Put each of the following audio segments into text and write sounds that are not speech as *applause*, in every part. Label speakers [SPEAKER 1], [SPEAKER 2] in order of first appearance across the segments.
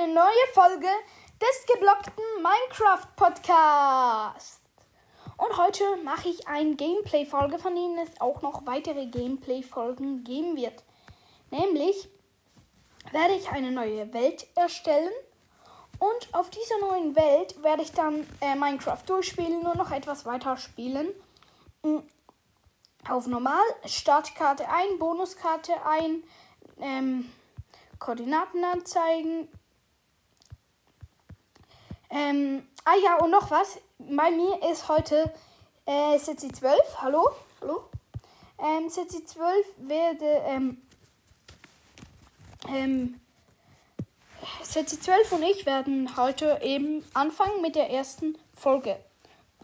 [SPEAKER 1] eine neue Folge des geblockten Minecraft Podcasts. Und heute mache ich eine Gameplay-Folge, von denen es auch noch weitere Gameplay-Folgen geben wird. Nämlich werde ich eine neue Welt erstellen und auf dieser neuen Welt werde ich dann äh, Minecraft durchspielen und noch etwas weiter spielen. Mm, Auf normal, Startkarte ein, Bonuskarte ein, ähm, Koordinaten anzeigen. Ähm, ah ja, und noch was. Bei mir ist heute äh, Setzi 12. Hallo? Hallo? Ähm, Setzi 12 werde, ähm, ähm, Setzi 12 und ich werden heute eben anfangen mit der ersten Folge.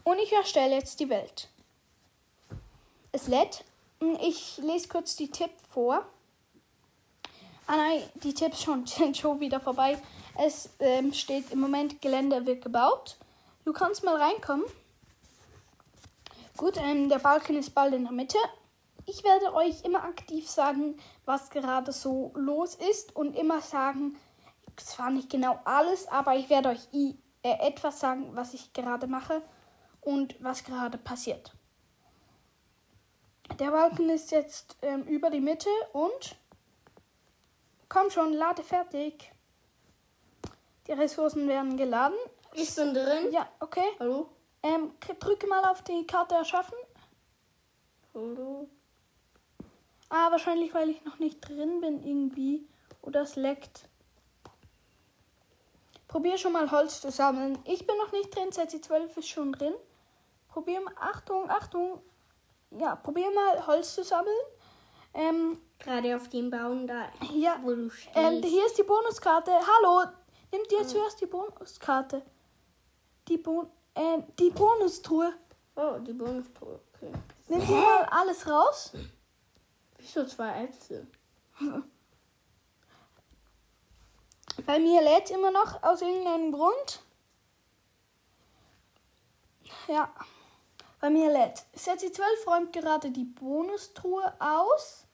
[SPEAKER 1] Und ich erstelle jetzt die Welt. Es lädt. Ich lese kurz die Tipps vor. Ah nein, die Tipps schon, *laughs* sind schon wieder vorbei. Es ähm, steht im Moment, Gelände wird gebaut. Du kannst mal reinkommen. Gut, ähm, der Balken ist bald in der Mitte. Ich werde euch immer aktiv sagen, was gerade so los ist und immer sagen, zwar nicht genau alles, aber ich werde euch äh, etwas sagen, was ich gerade mache und was gerade passiert. Der Balken ist jetzt ähm, über die Mitte und komm schon, lade fertig. Die Ressourcen werden geladen.
[SPEAKER 2] Ich bin drin.
[SPEAKER 1] Ja, okay.
[SPEAKER 2] Hallo?
[SPEAKER 1] Ähm, drücke mal auf die Karte erschaffen.
[SPEAKER 2] Hallo?
[SPEAKER 1] Ah, wahrscheinlich, weil ich noch nicht drin bin irgendwie. Oder es leckt. Probier schon mal Holz zu sammeln. Ich bin noch nicht drin, seit die 12 ist schon drin. Probier mal, Achtung, Achtung. Ja, probier mal Holz zu sammeln. Ähm,
[SPEAKER 2] Gerade auf dem Baum da,
[SPEAKER 1] ja,
[SPEAKER 2] wo du stehst.
[SPEAKER 1] ähm, hier ist die Bonuskarte. Hallo, nimm dir zuerst die Bonuskarte. Die, Bon äh, die Bonustruhe.
[SPEAKER 2] oh, die Bonustruhe. Okay.
[SPEAKER 1] Nimm dir mal alles raus.
[SPEAKER 2] Wieso zwei Äpfel? *laughs*
[SPEAKER 1] Bei mir lädt immer noch aus irgendeinem Grund. Ja, bei mir lädt. Setzi 12 räumt gerade die Bonustruhe aus.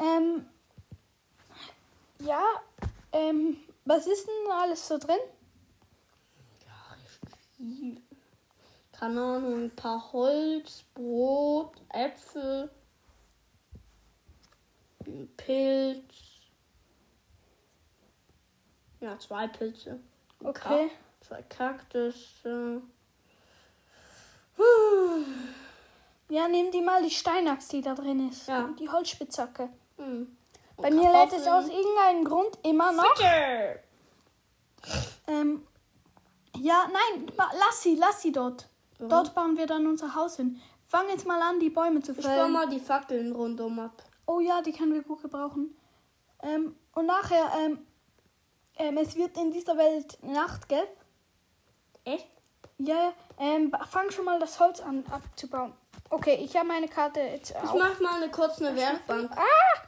[SPEAKER 1] Ähm, ja, ähm, was ist denn alles so drin?
[SPEAKER 2] Keine Ahnung, ein paar Holz, Brot, Äpfel, ein Pilz. Ja, zwei Pilze.
[SPEAKER 1] Okay.
[SPEAKER 2] Ka zwei Kaktusse.
[SPEAKER 1] Ja, nimm die mal die Steinachs, die da drin ist.
[SPEAKER 2] Ja.
[SPEAKER 1] Und die Holzspitzhacke.
[SPEAKER 2] Hm.
[SPEAKER 1] Bei mir lädt es aus irgendeinem Grund immer noch.
[SPEAKER 2] Bitte!
[SPEAKER 1] Ähm, ja, nein, lass sie, lass sie dort. Dort bauen wir dann unser Haus hin. Fang jetzt mal an, die Bäume zu
[SPEAKER 2] Ich baue
[SPEAKER 1] fällen.
[SPEAKER 2] mal die Fackeln rundum ab.
[SPEAKER 1] Oh ja, die können wir gut gebrauchen. Ähm, und nachher, ähm, ähm, es wird in dieser Welt Nacht, gell?
[SPEAKER 2] Echt?
[SPEAKER 1] Ja. Ähm, fang schon mal das Holz an abzubauen. Okay, ich habe meine Karte jetzt
[SPEAKER 2] Ich
[SPEAKER 1] auch.
[SPEAKER 2] mach mal eine kurze Werkbank.
[SPEAKER 1] Ah!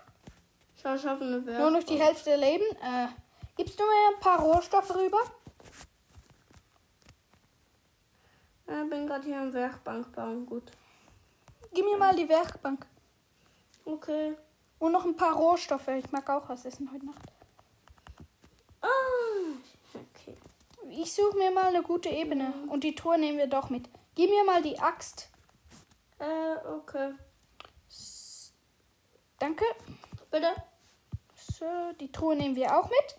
[SPEAKER 2] Ich schaffe eine
[SPEAKER 1] Nur noch die Hälfte Leben. Äh, gibst du mir ein paar Rohstoffe rüber?
[SPEAKER 2] Ich bin gerade hier am Werkbank bauen. Gut.
[SPEAKER 1] Gib mir mal die Werkbank.
[SPEAKER 2] Okay.
[SPEAKER 1] Und noch ein paar Rohstoffe. Ich mag auch was essen heute Nacht.
[SPEAKER 2] Ah, okay.
[SPEAKER 1] Ich suche mir mal eine gute Ebene. Und die Truhe nehmen wir doch mit. Gib mir mal die Axt.
[SPEAKER 2] Äh, okay.
[SPEAKER 1] Danke.
[SPEAKER 2] Bitte?
[SPEAKER 1] So, die Truhe nehmen wir auch mit.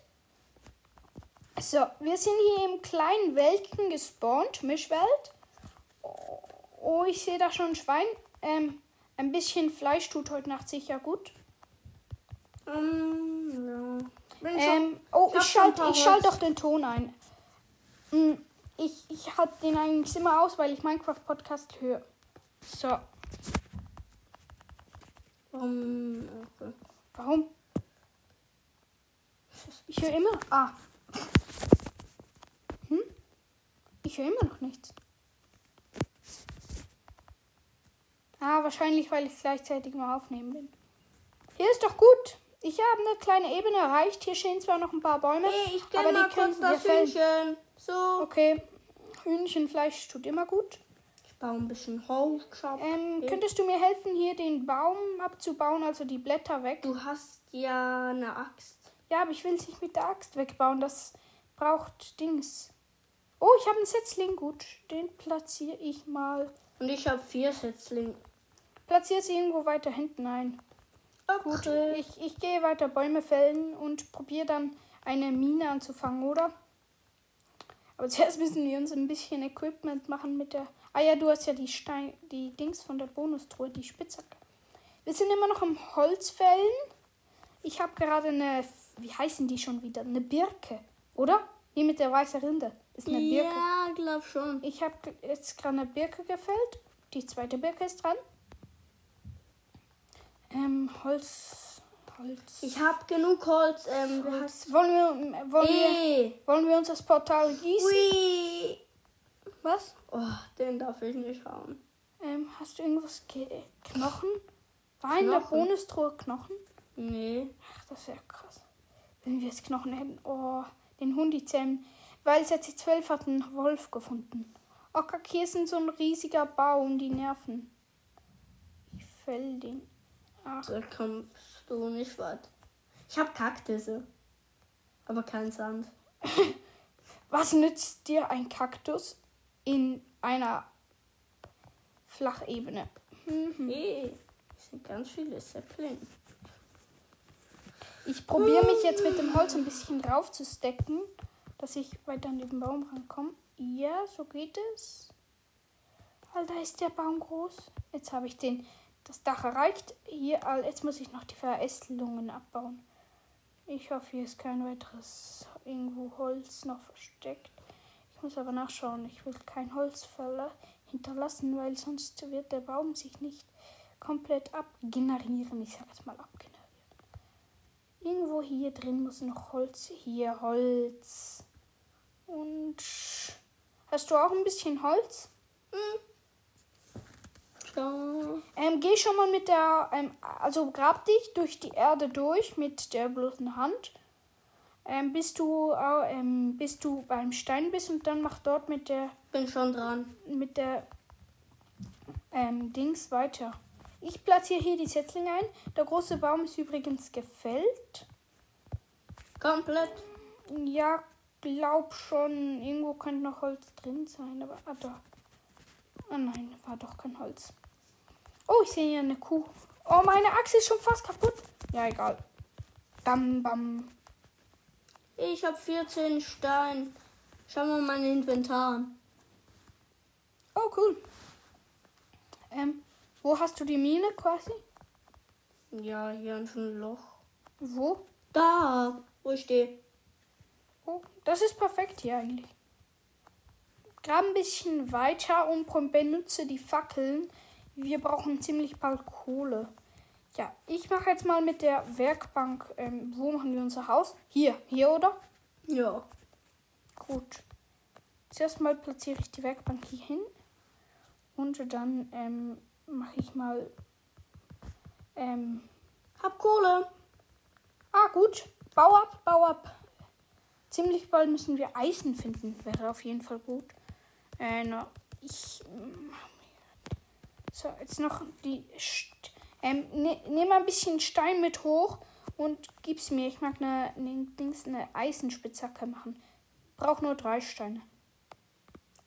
[SPEAKER 1] So, wir sind hier im kleinen Wäldchen gespawnt. Mischwelt. Oh, ich sehe da schon ein Schwein. Ähm, ein bisschen Fleisch tut heute Nacht sicher gut.
[SPEAKER 2] Ähm, ja.
[SPEAKER 1] Ähm, oh,
[SPEAKER 2] ich
[SPEAKER 1] ich schalte schalt doch den Ton ein. Hm, Ich, ich hatte den eigentlich immer aus, weil ich Minecraft-Podcast höre. So,
[SPEAKER 2] Ähm, okay.
[SPEAKER 1] warum? Ich höre immer. Ah. Hm? Ich höre immer noch nichts. Ah, wahrscheinlich, weil ich gleichzeitig mal aufnehmen bin. Hier ist doch gut. Ich habe eine kleine Ebene erreicht. Hier stehen zwar noch ein paar Bäume,
[SPEAKER 2] Hey, ich
[SPEAKER 1] aber
[SPEAKER 2] mal
[SPEAKER 1] die wir
[SPEAKER 2] das. Hühnchen. So.
[SPEAKER 1] Okay, Hühnchenfleisch tut immer gut.
[SPEAKER 2] Ich baue ein bisschen Holz. ab.
[SPEAKER 1] Ähm. Könntest du mir helfen, hier den Baum abzubauen, also die Blätter weg?
[SPEAKER 2] Du hast ja eine Axt.
[SPEAKER 1] Ja, aber ich will es nicht mit der Axt wegbauen. Das braucht Dings. Oh, ich habe einen Setzling. Gut, den platziere ich mal.
[SPEAKER 2] Und ich habe vier Setzlinge.
[SPEAKER 1] Platziere sie irgendwo weiter hinten ein. Gut,
[SPEAKER 2] Okay.
[SPEAKER 1] ich, ich gehe weiter Bäume fällen und probiere dann eine Mine anzufangen, oder? Aber *laughs* zuerst müssen wir uns ein bisschen Equipment machen mit der. Ah ja, du hast ja die Stein, die Dings von der Bonustruhe, die Spitzhacke. Wir sind immer noch am Holzfällen. Ich habe gerade eine, wie heißen die schon wieder? Eine Birke, oder? Die mit der weißen Rinde. Ist eine Birke.
[SPEAKER 2] Ja, glaub schon.
[SPEAKER 1] Ich habe jetzt gerade eine Birke gefällt. Die zweite Birke ist dran. Ähm, Holz. Holz.
[SPEAKER 2] Ich habe genug Holz. Ähm,
[SPEAKER 1] Holz. Wollen wir, wollen, wir,
[SPEAKER 2] E.
[SPEAKER 1] wollen wir uns das Portal gießen?
[SPEAKER 2] Ui.
[SPEAKER 1] Was?
[SPEAKER 2] Oh, den darf ich nicht hauen.
[SPEAKER 1] Ähm, hast du irgendwas ge Knochen? War in der? Bonustruhe Knochen?
[SPEAKER 2] Nee.
[SPEAKER 1] Ach, das wäre krass. Wenn wir jetzt Knochen hätten. Oh, den Hundi zähmen. Weil es jetzt die 12 hat einen Wolf gefunden. Oh, hier ist so ein riesiger Baum, die nerven. Ich fäll den. Ach,
[SPEAKER 2] Da kommst du nicht weit. Ich habe Kaktusse. Aber kein Sand. *laughs*
[SPEAKER 1] was nützt dir ein Kaktus in einer Flachebene? Mhm.
[SPEAKER 2] Nee. Es sind ganz viele Säpplinge.
[SPEAKER 1] Ich probiere mich jetzt mit dem Holz ein bisschen drauf zu stecken, dass ich weiter an den Baum rankomme. Ja, so geht es. Alter, ist der Baum groß. Jetzt habe ich den, das Dach erreicht. Hier, all- jetzt muss ich noch die Verästelungen abbauen. Ich hoffe, hier ist kein weiteres irgendwo Holz noch versteckt. Ich muss aber nachschauen. Ich will kein Holz hinterlassen, weil sonst wird der Baum sich nicht komplett abgenerieren. Ich sage jetzt mal abgenerieren. Irgendwo hier drin muss noch Holz. Hier Holz. Und hast du auch ein bisschen Holz?
[SPEAKER 2] So.
[SPEAKER 1] Ähm, geh schon mal mit der, ähm, also grab dich durch die Erde durch mit der bloßen Hand, ähm, bis du, au- ähm, bis du beim Stein bist und dann mach dort mit der,
[SPEAKER 2] Bin schon dran.
[SPEAKER 1] mit der, ähm, Dings weiter. Ich platziere hier die Setzlinge ein. Der große Baum ist übrigens gefällt.
[SPEAKER 2] Komplett.
[SPEAKER 1] Ja, glaub schon. Irgendwo könnte noch Holz drin sein, aber ah, da. Ah nein, war doch kein Holz. Oh, ich sehe hier eine Kuh. Oh, meine Achse ist schon fast kaputt. Ja, egal. Bam, bam.
[SPEAKER 2] Ich habe 14 Stein. Schau mal mein Inventar an.
[SPEAKER 1] Oh, cool. Ähm, wo hast du die Mine quasi?
[SPEAKER 2] Ja, hier ist ein Loch.
[SPEAKER 1] Wo?
[SPEAKER 2] Da, wo ich stehe.
[SPEAKER 1] Oh, das ist perfekt hier eigentlich. Grab ein bisschen weiter und benutze die Fackeln. Wir brauchen ziemlich bald Kohle. Ja, ich mache jetzt mal mit der Werkbank. Ähm, wo machen wir unser Haus? Hier, hier oder?
[SPEAKER 2] Ja.
[SPEAKER 1] Gut. Zuerst mal platziere ich die Werkbank hier hin. Und dann ähm, mache ich mal. Ähm,
[SPEAKER 2] Hab Kohle.
[SPEAKER 1] Ah, gut. Bau ab, bau ab. Ziemlich bald müssen wir Eisen finden. Wäre auf jeden Fall gut. Äh, na, ich. mm, So, jetzt noch die. St ähm, ne, mal ein bisschen Stein mit hoch und gib's mir. Ich mag eine, eine, Dings, eine Eisenspitzhacke machen. Brauch nur drei Steine.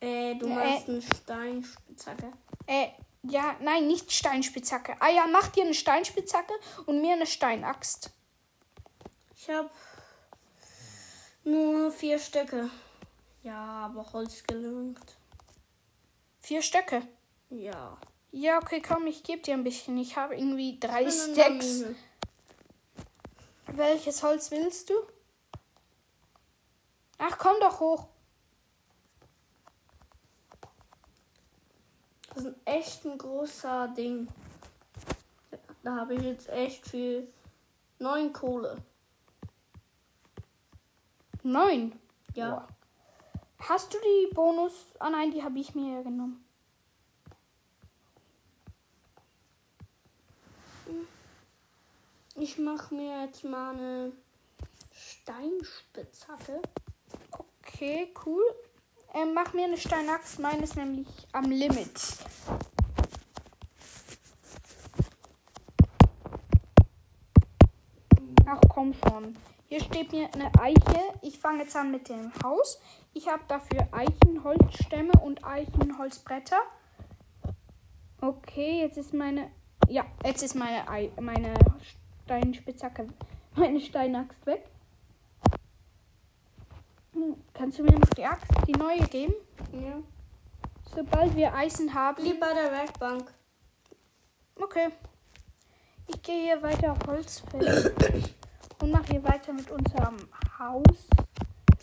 [SPEAKER 2] Äh, du
[SPEAKER 1] Äh.
[SPEAKER 2] machst eine Steinspitzhacke.
[SPEAKER 1] Äh, ja, nein, nicht Steinspitzhacke. Ah ja, mach dir eine Steinspitzhacke und mir eine Steinaxt.
[SPEAKER 2] Ich hab nur vier Stücke. Ja, aber Holz gelangt.
[SPEAKER 1] Vier Stöcke.
[SPEAKER 2] Ja.
[SPEAKER 1] Ja, okay, komm, ich gebe dir ein bisschen. Ich habe irgendwie drei Stacks. Welches Holz willst du? Ach, komm doch hoch.
[SPEAKER 2] Das ist echt ein großer Ding. Da habe ich jetzt echt viel. Neun Kohle.
[SPEAKER 1] Neun.
[SPEAKER 2] Ja.
[SPEAKER 1] Boah. Hast du die Bonus? Ah nein, die habe ich mir ja genommen.
[SPEAKER 2] Ich mache mir jetzt mal eine Steinspitzhacke.
[SPEAKER 1] Okay, cool. Ähm, mach mir eine Steinaxt. Meine ist nämlich am Limit. Ach komm schon. Hier steht mir eine Eiche. Ich fange jetzt an mit dem Haus. Ich habe dafür Eichenholzstämme und Eichenholzbretter. Okay, jetzt ist meine. Ja, jetzt ist meine, Ei meine Steinspitzhacke, *laughs* meine Steinaxt weg. Kannst du mir noch die Axt, die neue geben?
[SPEAKER 2] Ja.
[SPEAKER 1] Sobald wir Eisen haben.
[SPEAKER 2] Blieb bei der Werkbank.
[SPEAKER 1] Okay. Ich gehe hier weiter auf Holzfeld *coughs* und mache hier weiter mit unserem Haus.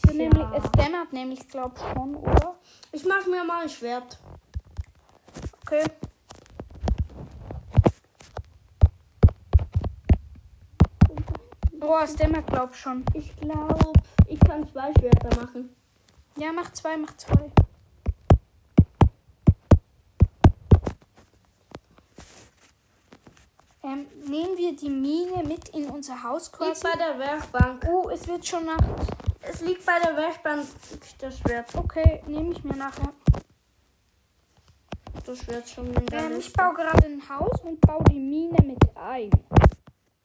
[SPEAKER 1] So, nämlich, es dämmert nämlich, glaube schon, oder?
[SPEAKER 2] Ich mach mir mal ein Schwert.
[SPEAKER 1] Okay. Boah, es dämmert, glaub schon.
[SPEAKER 2] Ich glaube, ich kann zwei Schwerter machen.
[SPEAKER 1] Ja, mach zwei, mach zwei. Ähm, nehmen wir die Mine mit in unser Haus
[SPEAKER 2] Liegt
[SPEAKER 1] quasi.
[SPEAKER 2] bei der Werkbank.
[SPEAKER 1] Oh, es wird schon Nacht.
[SPEAKER 2] Es liegt bei der Werkbank das Schwert.
[SPEAKER 1] Okay, nehme ich mir nachher.
[SPEAKER 2] Das Schwert schon in der
[SPEAKER 1] Ähm, ich baue gerade ein Haus und baue die Mine mit ein.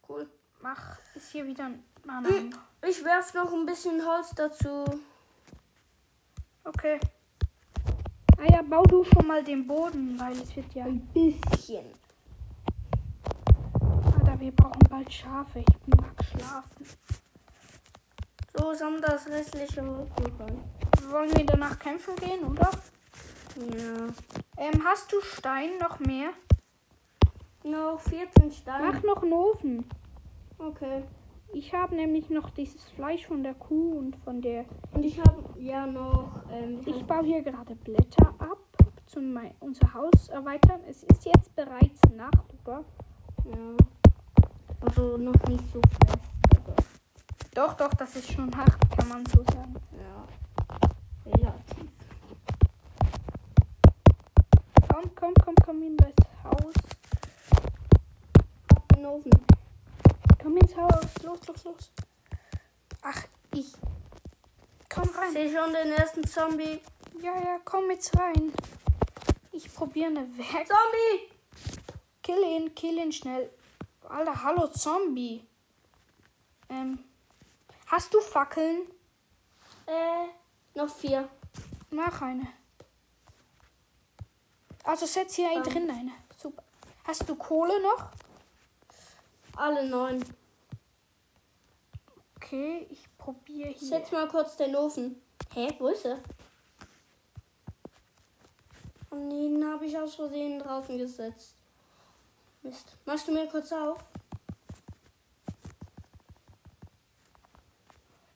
[SPEAKER 2] Cool.
[SPEAKER 1] Mach, ist hier wieder ein. Ah, nein.
[SPEAKER 2] Ich werf noch ein bisschen Holz dazu.
[SPEAKER 1] Okay. Ah ja, bau du schon mal den Boden, weil es wird ja.
[SPEAKER 2] Bisschen.
[SPEAKER 1] Alter, wir brauchen bald Schafe. Ich mag schlafen.
[SPEAKER 2] So haben das restliche Holz bekommen.
[SPEAKER 1] Wollen wir danach kämpfen gehen, oder?
[SPEAKER 2] Ja.
[SPEAKER 1] Ähm, hast du Stein noch mehr?
[SPEAKER 2] Noch 14 Steine.
[SPEAKER 1] Mach noch einen Ofen.
[SPEAKER 2] Okay.
[SPEAKER 1] Ich habe nämlich noch dieses Fleisch von der Kuh und von der.
[SPEAKER 2] Und ich habe ja noch. Ähm,
[SPEAKER 1] Ich baue hier gerade Blätter ab, zum unser Haus erweitern. Es ist jetzt bereits Nacht, oder?
[SPEAKER 2] ja. Also noch nicht so fest. Aber
[SPEAKER 1] Doch, doch, das ist schon Nacht, kann man so sagen.
[SPEAKER 2] ja. Relativ.
[SPEAKER 1] Komm, komm, komm, komm in das Haus.
[SPEAKER 2] Ab den Ofen.
[SPEAKER 1] Komm ins Haus. Los, los, los. Ach, ich. Komm
[SPEAKER 2] Ich
[SPEAKER 1] rein.
[SPEAKER 2] sehe schon den ersten Zombie.
[SPEAKER 1] Ja, ja, komm jetzt rein. Ich probiere eine Werk.
[SPEAKER 2] Zombie!
[SPEAKER 1] Kill ihn, kill ihn schnell. Alter, hallo Zombie. Ähm, hast du Fackeln?
[SPEAKER 2] Äh, noch vier.
[SPEAKER 1] Mach eine. Also setz hier
[SPEAKER 2] Ähm.
[SPEAKER 1] drin eine. Super. Hast du Kohle noch?
[SPEAKER 2] Alle neun.
[SPEAKER 1] Okay, ich probiere
[SPEAKER 2] Ich
[SPEAKER 1] hier.
[SPEAKER 2] setz mal kurz den Ofen. Hä, wo ist er? Nee, den habe ich aus Versehen draußen gesetzt. Mist. Machst du mir kurz auf?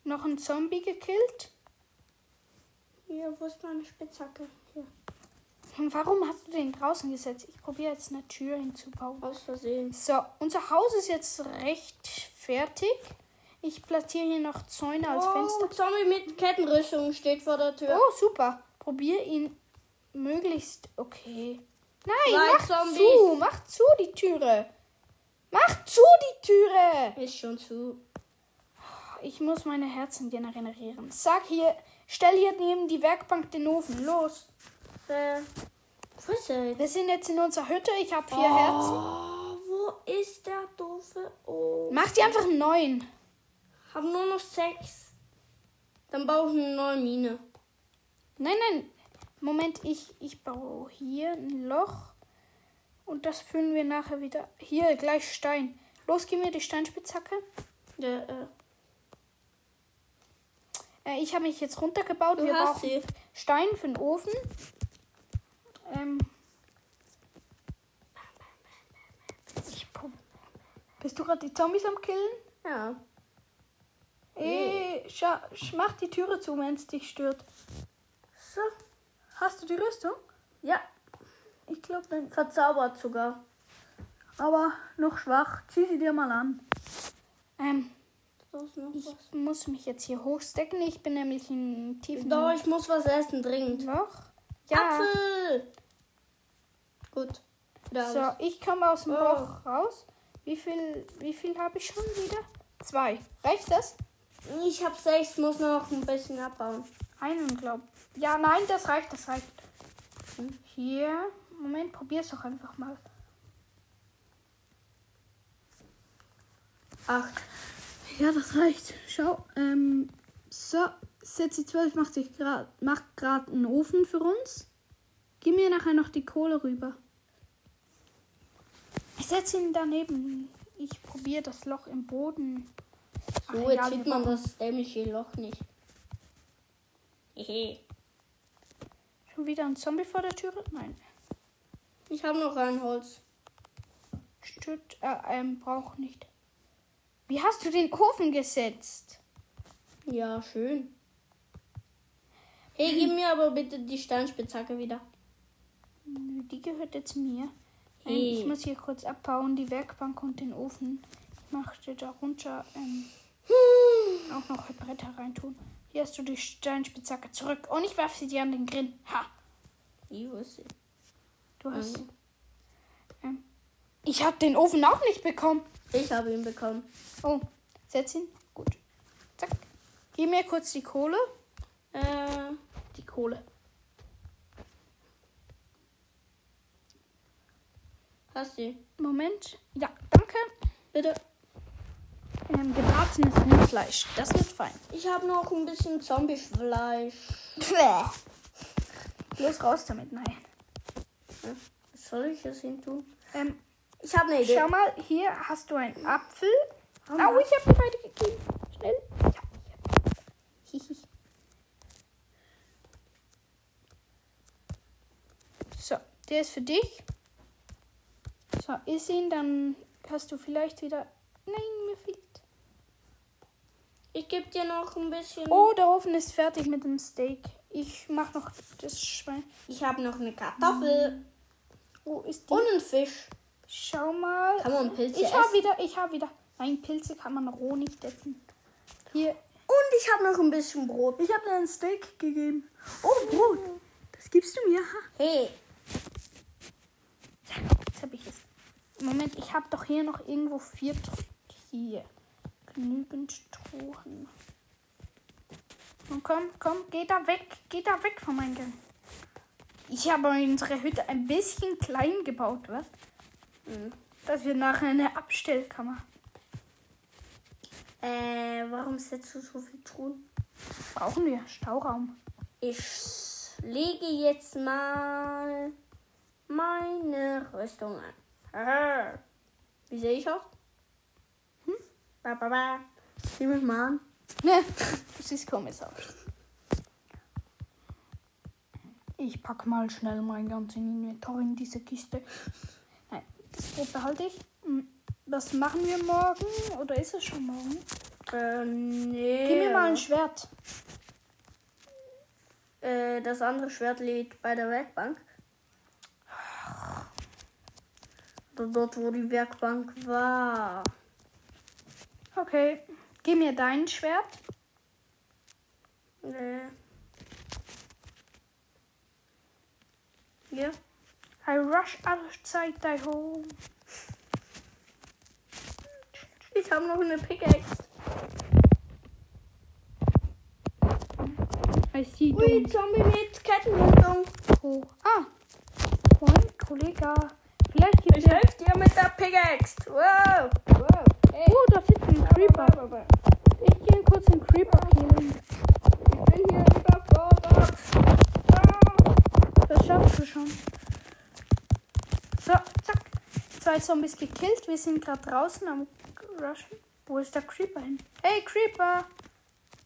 [SPEAKER 1] Noch ein Zombie gekillt?
[SPEAKER 2] Hier, wo ist meine Spitzhacke?
[SPEAKER 1] Und warum hast du den draußen gesetzt? Ich probiere jetzt eine Tür hinzubauen.
[SPEAKER 2] Aus Versehen.
[SPEAKER 1] So, unser Haus ist jetzt recht fertig. Ich platziere hier noch Zäune als
[SPEAKER 2] oh,
[SPEAKER 1] Fenster.
[SPEAKER 2] Zombie mit Kettenrüstung steht vor der Tür.
[SPEAKER 1] Oh, super. Probier ihn möglichst. Okay. Nein,
[SPEAKER 2] Zwei
[SPEAKER 1] mach
[SPEAKER 2] Zombies.
[SPEAKER 1] zu. Mach zu die Türe. Mach zu die Türe.
[SPEAKER 2] Ist schon zu.
[SPEAKER 1] Ich muss meine Herzen generieren. Sag hier, stell hier neben die Werkbank den Ofen. Los.
[SPEAKER 2] Äh, jetzt?
[SPEAKER 1] Wir sind jetzt in unserer Hütte. Ich habe vier Herzen.
[SPEAKER 2] Oh, wo ist der doofe? Oh.
[SPEAKER 1] Mach die einfach einen neuen.
[SPEAKER 2] Haben nur noch sechs. Dann baue ich eine neue Mine.
[SPEAKER 1] Nein, nein. Moment, ich, ich baue hier ein Loch. Und das füllen wir nachher wieder. Hier, gleich Stein. Los, gib mir die Steinspitzhacke.
[SPEAKER 2] Ja, äh,
[SPEAKER 1] Äh, ich habe mich jetzt runtergebaut.
[SPEAKER 2] du
[SPEAKER 1] wir brauchen
[SPEAKER 2] sie.
[SPEAKER 1] Stein für den Ofen. Ähm. Ich prob- Bist du gerade die Zombies am Killen?
[SPEAKER 2] Ja.
[SPEAKER 1] Ey, scha sch- mach die Türe zu, wenn es dich stört.
[SPEAKER 2] So.
[SPEAKER 1] Hast du die Rüstung?
[SPEAKER 2] Ja,
[SPEAKER 1] Ich glaube, dann.
[SPEAKER 2] verzaubert sogar.
[SPEAKER 1] Aber noch schwach. Zieh sie dir mal an. Ähm,
[SPEAKER 2] noch
[SPEAKER 1] ich
[SPEAKER 2] was.
[SPEAKER 1] muss mich jetzt hier hochstecken. Ich bin nämlich in tiefen
[SPEAKER 2] Doch, ich muss was essen, dringend.
[SPEAKER 1] Loch. Ja.
[SPEAKER 2] Apfel! Gut. Wieder
[SPEAKER 1] So, ich komme aus dem
[SPEAKER 2] Oh.
[SPEAKER 1] Loch raus. Wie viel, wie viel habe ich schon wieder? Zwei. Reicht das?
[SPEAKER 2] Ich habe sechs, muss noch ein bisschen abbauen.
[SPEAKER 1] Einen, glaub. Ja, nein, das reicht, das reicht. Hier. Moment, probier's doch einfach mal.
[SPEAKER 2] Acht.
[SPEAKER 1] Ja, das reicht. Schau, ähm, so, Setzi 12 macht sich grad, macht gerade einen Ofen für uns. Gib mir nachher noch die Kohle rüber. Ich setze ihn daneben. Ich probiere das Loch im Boden.
[SPEAKER 2] So,
[SPEAKER 1] Ach,
[SPEAKER 2] jetzt
[SPEAKER 1] ja,
[SPEAKER 2] sieht man
[SPEAKER 1] brauchen-
[SPEAKER 2] das dämliche Loch nicht. Hehe.
[SPEAKER 1] Schon wieder ein Zombie vor der Tür? Nein.
[SPEAKER 2] Ich habe noch ein Holz.
[SPEAKER 1] Stüt, äh, ähm, braucht nicht. Wie hast du den Ofen gesetzt?
[SPEAKER 2] Ja, schön. Hey, gib mir aber bitte die Steinspitzhacke wieder.
[SPEAKER 1] Nö, Die gehört jetzt mir. Ähm,
[SPEAKER 2] Hey.
[SPEAKER 1] Ich muss hier kurz abbauen, die Werkbank und den Ofen. Ich möchte darunter ähm, auch noch Bretter reintun. Hier hast du die Steinspitzhacke zurück und ich werfe sie dir an den Grill. Ha!
[SPEAKER 2] Ich wusste.
[SPEAKER 1] Du hast.
[SPEAKER 2] Mhm.
[SPEAKER 1] Ähm, ich habe den Ofen auch nicht bekommen.
[SPEAKER 2] Ich habe ihn bekommen.
[SPEAKER 1] Oh, setz ihn. Gut. Zack. Gib mir kurz die Kohle.
[SPEAKER 2] Äh,
[SPEAKER 1] Die Kohle.
[SPEAKER 2] hast du?
[SPEAKER 1] Moment. Ja, danke.
[SPEAKER 2] Bitte.
[SPEAKER 1] Ähm, gebratenes Rindfleisch. Das wird fein.
[SPEAKER 2] Ich habe noch ein bisschen Zombiefleisch. *laughs*
[SPEAKER 1] Los raus damit. Nein.
[SPEAKER 2] Was soll ich jetzt hin tun?
[SPEAKER 1] Ähm,
[SPEAKER 2] Ich habe eine Idee.
[SPEAKER 1] schau mal, hier hast du einen Apfel.
[SPEAKER 2] Schau
[SPEAKER 1] Au, ich habe dir beide gegeben. Schnell. Ja, ja. Hihi. So, der ist für dich. So, iss ihn, dann hast du vielleicht wieder. Nein, mir fehlt.
[SPEAKER 2] Ich gebe dir noch ein bisschen.
[SPEAKER 1] Oh, der Ofen ist fertig mit dem Steak. Ich mach noch das Schwein.
[SPEAKER 2] Ich habe noch eine Kartoffel
[SPEAKER 1] Wo ist die?
[SPEAKER 2] und einen Fisch.
[SPEAKER 1] Schau mal.
[SPEAKER 2] Kann man Pilze
[SPEAKER 1] Ich habe
[SPEAKER 2] essen?
[SPEAKER 1] wieder, ich habe wieder. Nein, Pilze kann man roh nicht essen. Hier.
[SPEAKER 2] Und ich habe noch ein bisschen Brot.
[SPEAKER 1] Ich habe dir ein Steak gegeben. Oh, Brot. Das gibst du mir.
[SPEAKER 2] Hey,
[SPEAKER 1] Jetzt habe ich es. Moment, ich habe doch hier noch irgendwo vier. Hier. Genügend Strohen. Und komm, komm, geh da weg. Geh da weg von meinem Gang. Ich habe unsere Hütte ein bisschen klein gebaut, was?
[SPEAKER 2] Hm.
[SPEAKER 1] Dass wir nachher eine Abstellkammer.
[SPEAKER 2] äh, warum setzt du so viel Truhen?
[SPEAKER 1] Brauchen wir Stauraum.
[SPEAKER 2] Ich lege jetzt mal meine Rüstung an. Wie sehe ich aus? Hm? Ba, ba, ba. Sieh mich mal an.
[SPEAKER 1] Ne, du siehst komisch aus. Ich pack mal schnell mein ganzes Inventar in diese Kiste. Nein, das Brot behalte ich. Hm, Was machen wir morgen? Oder ist es schon morgen?
[SPEAKER 2] Äh, nee.
[SPEAKER 1] Gib mir mal ein Schwert.
[SPEAKER 2] Äh, das andere Schwert liegt bei der Werkbank. Oder dort, wo die Werkbank war.
[SPEAKER 1] Okay. Gib mir dein Schwert.
[SPEAKER 2] Äh. Hier.
[SPEAKER 1] I rush outside thy home.
[SPEAKER 2] Ich habe noch eine Pickaxe.
[SPEAKER 1] I see
[SPEAKER 2] Ui. Zombie mit Kettenrüstung.
[SPEAKER 1] Oh. Ah. Moin, Kollege. Vielleicht gibt
[SPEAKER 2] Ich helfe dir mit der Pickaxe. Wow. Wow. Hey.
[SPEAKER 1] Oh, da sitzt ein Creeper. Ich gehe kurz den Creeper killen.
[SPEAKER 2] Ich bin hier überfordert.
[SPEAKER 1] Das schaffst du schon. So, zack. Zwei Zombies gekillt. Wir sind gerade draußen am Rushen. Wo ist der Creeper hin? Hey, Creeper!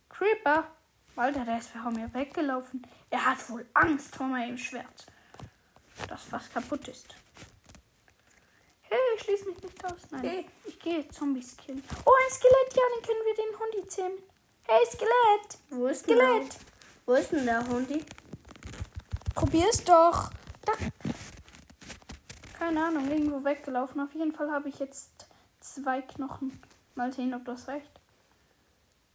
[SPEAKER 1] Creeper! Alter, der ist vor mir weggelaufen. Er hat wohl Angst vor meinem Schwert. Das fast kaputt ist. Hey, schließ mich nicht aus. Nein.
[SPEAKER 2] Hey.
[SPEAKER 1] Ich gehe Zombies killen. Oh, ein Skelett. Ja, dann können wir den Hundi zähmen. Hey, Skelett!
[SPEAKER 2] Wo ist
[SPEAKER 1] Skelett!
[SPEAKER 2] der, wo ist denn der Hundi?
[SPEAKER 1] Probier's doch. Da. Keine Ahnung, irgendwo weggelaufen. Auf jeden Fall habe ich jetzt zwei Knochen. Mal sehen, ob das reicht.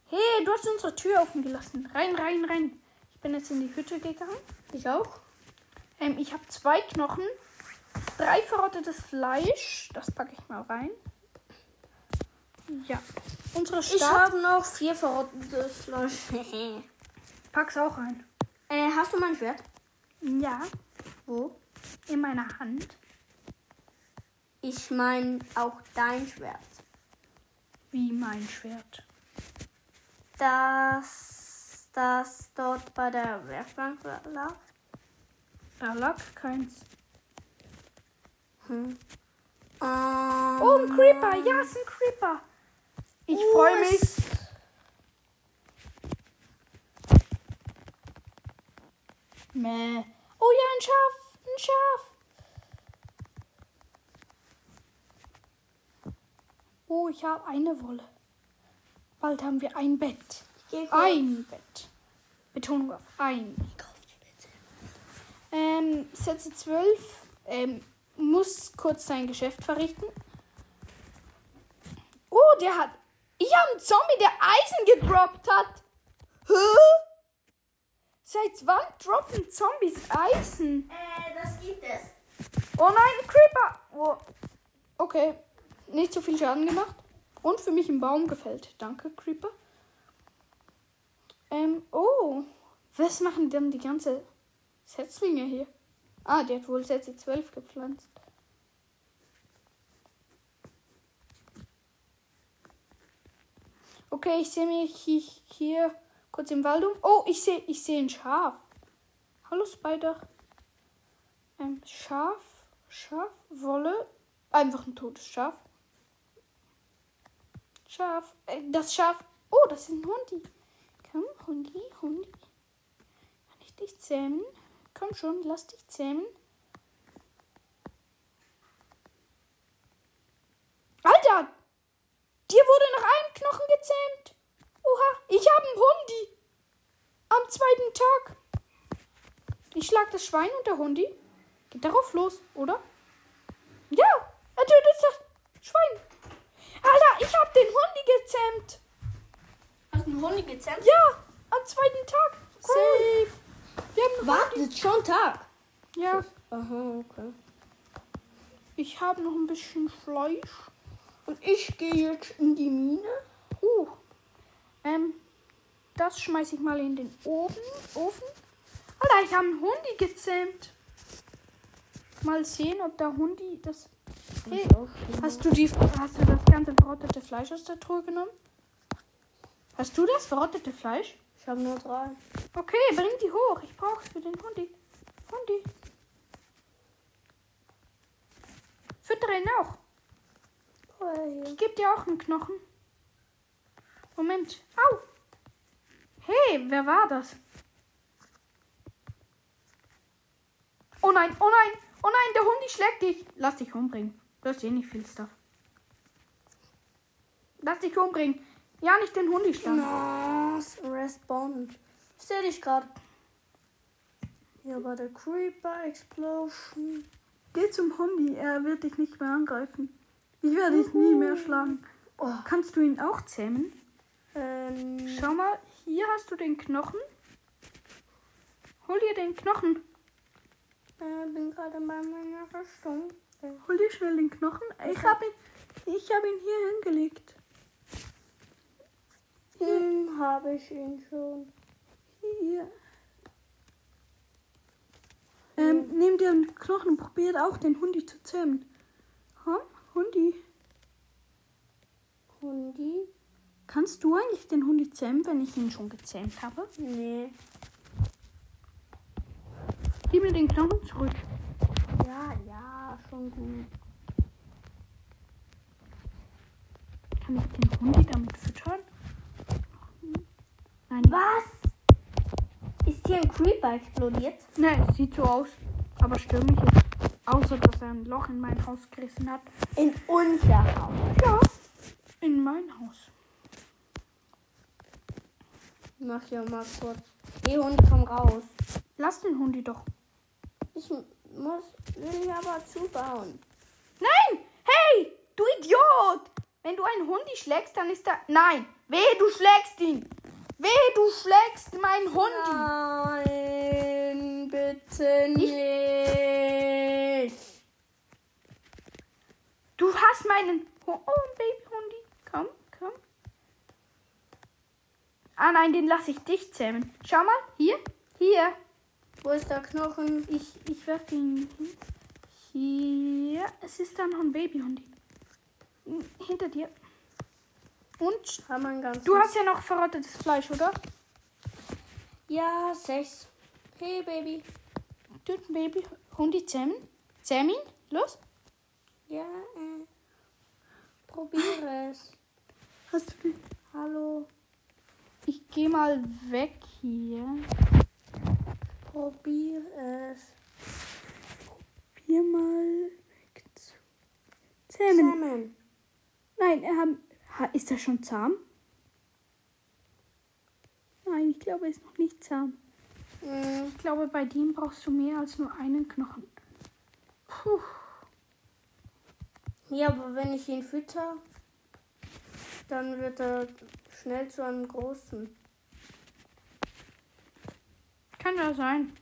[SPEAKER 1] Hey, du hast unsere Tür offen gelassen. Rein, rein, rein. Ich bin jetzt in die Hütte gegangen.
[SPEAKER 2] Ich auch.
[SPEAKER 1] Ähm, ich habe zwei Knochen, drei verrottetes Fleisch. Das packe ich mal rein. Ja. Unsere
[SPEAKER 2] Ich
[SPEAKER 1] Stadt.
[SPEAKER 2] habe noch vier verrottetes Fleisch. *laughs*
[SPEAKER 1] Pack's auch rein.
[SPEAKER 2] äh, hast du mein Schwert?
[SPEAKER 1] Ja,
[SPEAKER 2] Wo?
[SPEAKER 1] in meiner Hand.
[SPEAKER 2] Ich meine auch dein Schwert.
[SPEAKER 1] Wie mein Schwert.
[SPEAKER 2] dass das dort bei der Werkbank lag?
[SPEAKER 1] Da lag keins.
[SPEAKER 2] Hm.
[SPEAKER 1] Oh, ein Creeper. Ja, es ist ein Creeper. Ich
[SPEAKER 2] Oh,
[SPEAKER 1] freue mich.
[SPEAKER 2] es-
[SPEAKER 1] Mäh. Oh ja, ein Schaf. Ein Schaf. Oh, ich habe eine Wolle. Bald haben wir ein Bett. Ein Bett. Betonung auf ein. Ähm, Sätze 12. Ähm, muss kurz sein Geschäft verrichten. Oh, der hat. Ich habe einen Zombie, der Eisen gedroppt hat. Hä? Seit wann droppen Zombies Eisen?
[SPEAKER 2] Äh, das gibt es.
[SPEAKER 1] Oh nein, ein Creeper. Oh. Okay, nicht so viel Schaden gemacht. Und für mich im Baum gefällt. Danke, Creeper. Ähm, oh. Was machen denn die ganze Setzlinge hier? Ah, die hat wohl Sätze 12 gepflanzt. Okay, ich sehe mich hi- hier kurz im Wald um. Oh, ich sehe ich sehe ein Schaf. Hallo Spider. Ähm, Schaf, Schaf, Wolle. Einfach ein totes Schaf. Schaf, äh, das Schaf. Oh, das ist ein Hundi. Komm, Hundi, Hundi. Kann ich dich zähmen? Komm schon, lass dich zähmen. Alter! Dir wurde nach einem Knochen gezähmt. Oha, ich habe einen Hundi. Am zweiten Tag. Ich schlag das Schwein und der Hundi geht darauf los, oder? Ja, er tötet das Schwein. Alter, ich habe den Hundi gezähmt.
[SPEAKER 2] Hast du einen Honig gezähmt?
[SPEAKER 1] Ja, am zweiten Tag. Safe. Wir haben einen
[SPEAKER 2] Warte, ist schon Tag.
[SPEAKER 1] Ja,
[SPEAKER 2] Aha, okay.
[SPEAKER 1] ich habe noch ein bisschen Fleisch.
[SPEAKER 2] Und ich gehe jetzt in die Mine.
[SPEAKER 1] Uh. Ähm, das schmeiße ich mal in den Ofen. Ofen. Alter, ich habe einen Hundi gezähmt. Mal sehen, ob der Hundi das. Hey, hast du die, hast du das ganze verrottete Fleisch aus der Truhe genommen? Hast du das verrottete Fleisch?
[SPEAKER 2] Ich habe nur drei.
[SPEAKER 1] Okay, bring die hoch. Ich brauche es für den Hundi. Hundi. Füttere ihn auch. Ich gebe dir auch einen Knochen. Moment. Au. Hey, wer war das? Oh nein, oh nein, oh nein, der Hundi schlägt dich. Lass dich umbringen. Du hast eh nicht viel Stuff. Lass dich umbringen. Ja, nicht den Hundi schlagen.
[SPEAKER 2] Nice. Respawn. Sehe dich gerade. Hier war der Creeper Explosion.
[SPEAKER 1] Geh zum Hundi, er wird dich nicht mehr angreifen. Ich werde dich nie mehr schlagen.
[SPEAKER 2] Oh.
[SPEAKER 1] Kannst du ihn auch zähmen?
[SPEAKER 2] Ähm,
[SPEAKER 1] Schau mal, hier hast du den Knochen. Hol dir den Knochen.
[SPEAKER 2] äh, bin gerade bei meiner. Äh,
[SPEAKER 1] Hol dir schnell den Knochen. Ich habe ihn, ich habe ihn hier hingelegt.
[SPEAKER 2] Den habe ich ihn schon.
[SPEAKER 1] Hier. Ähm, nimm dir einen Knochen und probiert auch den Hundi zu zähmen. Komm, Hundi.
[SPEAKER 2] Hundi?
[SPEAKER 1] Kannst du eigentlich den Hundi zähmen, wenn ich ihn schon gezähmt habe?
[SPEAKER 2] Nee.
[SPEAKER 1] Gib mir den Knochen zurück.
[SPEAKER 2] Ja, ja, schon gut.
[SPEAKER 1] Kann ich den Hundi damit füttern? Nein.
[SPEAKER 2] Was? Ist hier ein Creeper explodiert?
[SPEAKER 1] Nein, es sieht so aus. Aber stör mich jetzt. Außer, dass er ein Loch in mein Haus gerissen hat.
[SPEAKER 2] In unser Haus.
[SPEAKER 1] Ja, in mein Haus.
[SPEAKER 2] Mach ja mal kurz. Die Hunde kommen raus.
[SPEAKER 1] Lass den Hundi doch.
[SPEAKER 2] Ich muss, will ihn aber zubauen.
[SPEAKER 1] Nein! Hey! Du Idiot! Wenn du einen Hundi schlägst, dann ist er. Nein! Wehe, du schlägst ihn! Wehe, du schlägst meinen Hundi!
[SPEAKER 2] Nein, bitte nicht.
[SPEAKER 1] Du hast meinen. Oh, ein Babyhundi. Komm, komm. Ah nein, den lasse ich dich zähmen. Schau mal, hier, hier.
[SPEAKER 2] Wo ist der Knochen?
[SPEAKER 1] Ich, ich werfe ihn hin. Hier. Es ist da noch ein Babyhundi. Hinter dir. Und
[SPEAKER 2] Haben wir ein ganzes.
[SPEAKER 1] du hast ja noch verrottetes Fleisch, oder?
[SPEAKER 2] Ja, sechs. Hey, Baby.
[SPEAKER 1] Du, Baby, Hundi. Zähmen ihn. Los.
[SPEAKER 2] Ja, äh. Probiere es.
[SPEAKER 1] Hast du?
[SPEAKER 2] Hallo.
[SPEAKER 1] Ich gehe mal weg hier.
[SPEAKER 2] Probier es.
[SPEAKER 1] Hier mal.
[SPEAKER 2] Salmon.
[SPEAKER 1] Nein, er hat, ha- ist er schon zahm? Nein, ich glaube, er ist noch nicht zahm.
[SPEAKER 2] Mm,
[SPEAKER 1] Ich glaube, bei dem brauchst du mehr als nur einen Knochen. Puh.
[SPEAKER 2] Ja, aber wenn ich ihn fütter, dann wird er schnell zu einem großen.
[SPEAKER 1] Kann ja sein.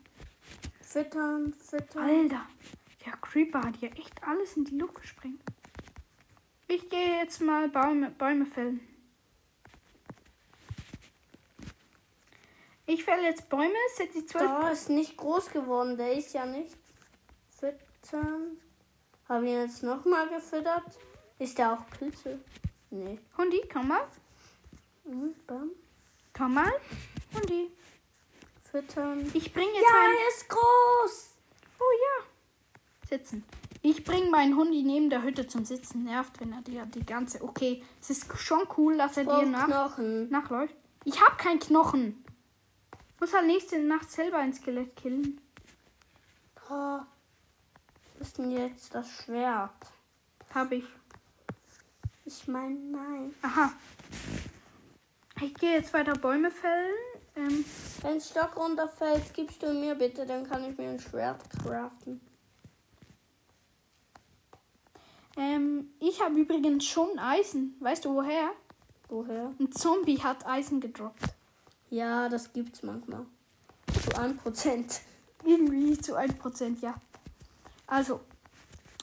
[SPEAKER 2] Füttern, füttern.
[SPEAKER 1] Alter, der Creeper hat hier echt alles in die Luft gesprengt. Ich gehe jetzt mal Bäume, Bäume fällen. Ich fälle jetzt Bäume, setze die zwölf.
[SPEAKER 2] Da ist nicht groß geworden, der ist ja nicht. Füttern. Habe ihn jetzt nochmal gefüttert? Ist der auch Pilze? Nee.
[SPEAKER 1] Hundi, komm mal.
[SPEAKER 2] Bam.
[SPEAKER 1] Komm mal. Hundi.
[SPEAKER 2] Füttern.
[SPEAKER 1] Ich bringe jetzt
[SPEAKER 2] Ja, er ist groß.
[SPEAKER 1] Oh ja. Sitzen. Ich bringe meinen Hundi neben der Hütte zum Sitzen. Nervt, wenn er dir die ganze. Okay, es ist schon cool, dass er dir nach,
[SPEAKER 2] Knochen.
[SPEAKER 1] nachläuft. Ich habe keinen Knochen. Muss halt nächste Nacht selber ein Skelett killen.
[SPEAKER 2] Oh. Was ist denn jetzt das Schwert?
[SPEAKER 1] Habe ich.
[SPEAKER 2] Ich meine, nein.
[SPEAKER 1] Aha. Ich gehe jetzt weiter Bäume fällen. Ähm,
[SPEAKER 2] Wenn ein Stock runterfällt, gibst du mir bitte, dann kann ich mir ein Schwert craften.
[SPEAKER 1] Ähm, ich habe übrigens schon Eisen. Weißt du woher?
[SPEAKER 2] Woher?
[SPEAKER 1] Ein Zombie hat Eisen gedroppt.
[SPEAKER 2] Ja, das gibt's manchmal. Zu 1%. *laughs*
[SPEAKER 1] Irgendwie zu 1%, ja. Also,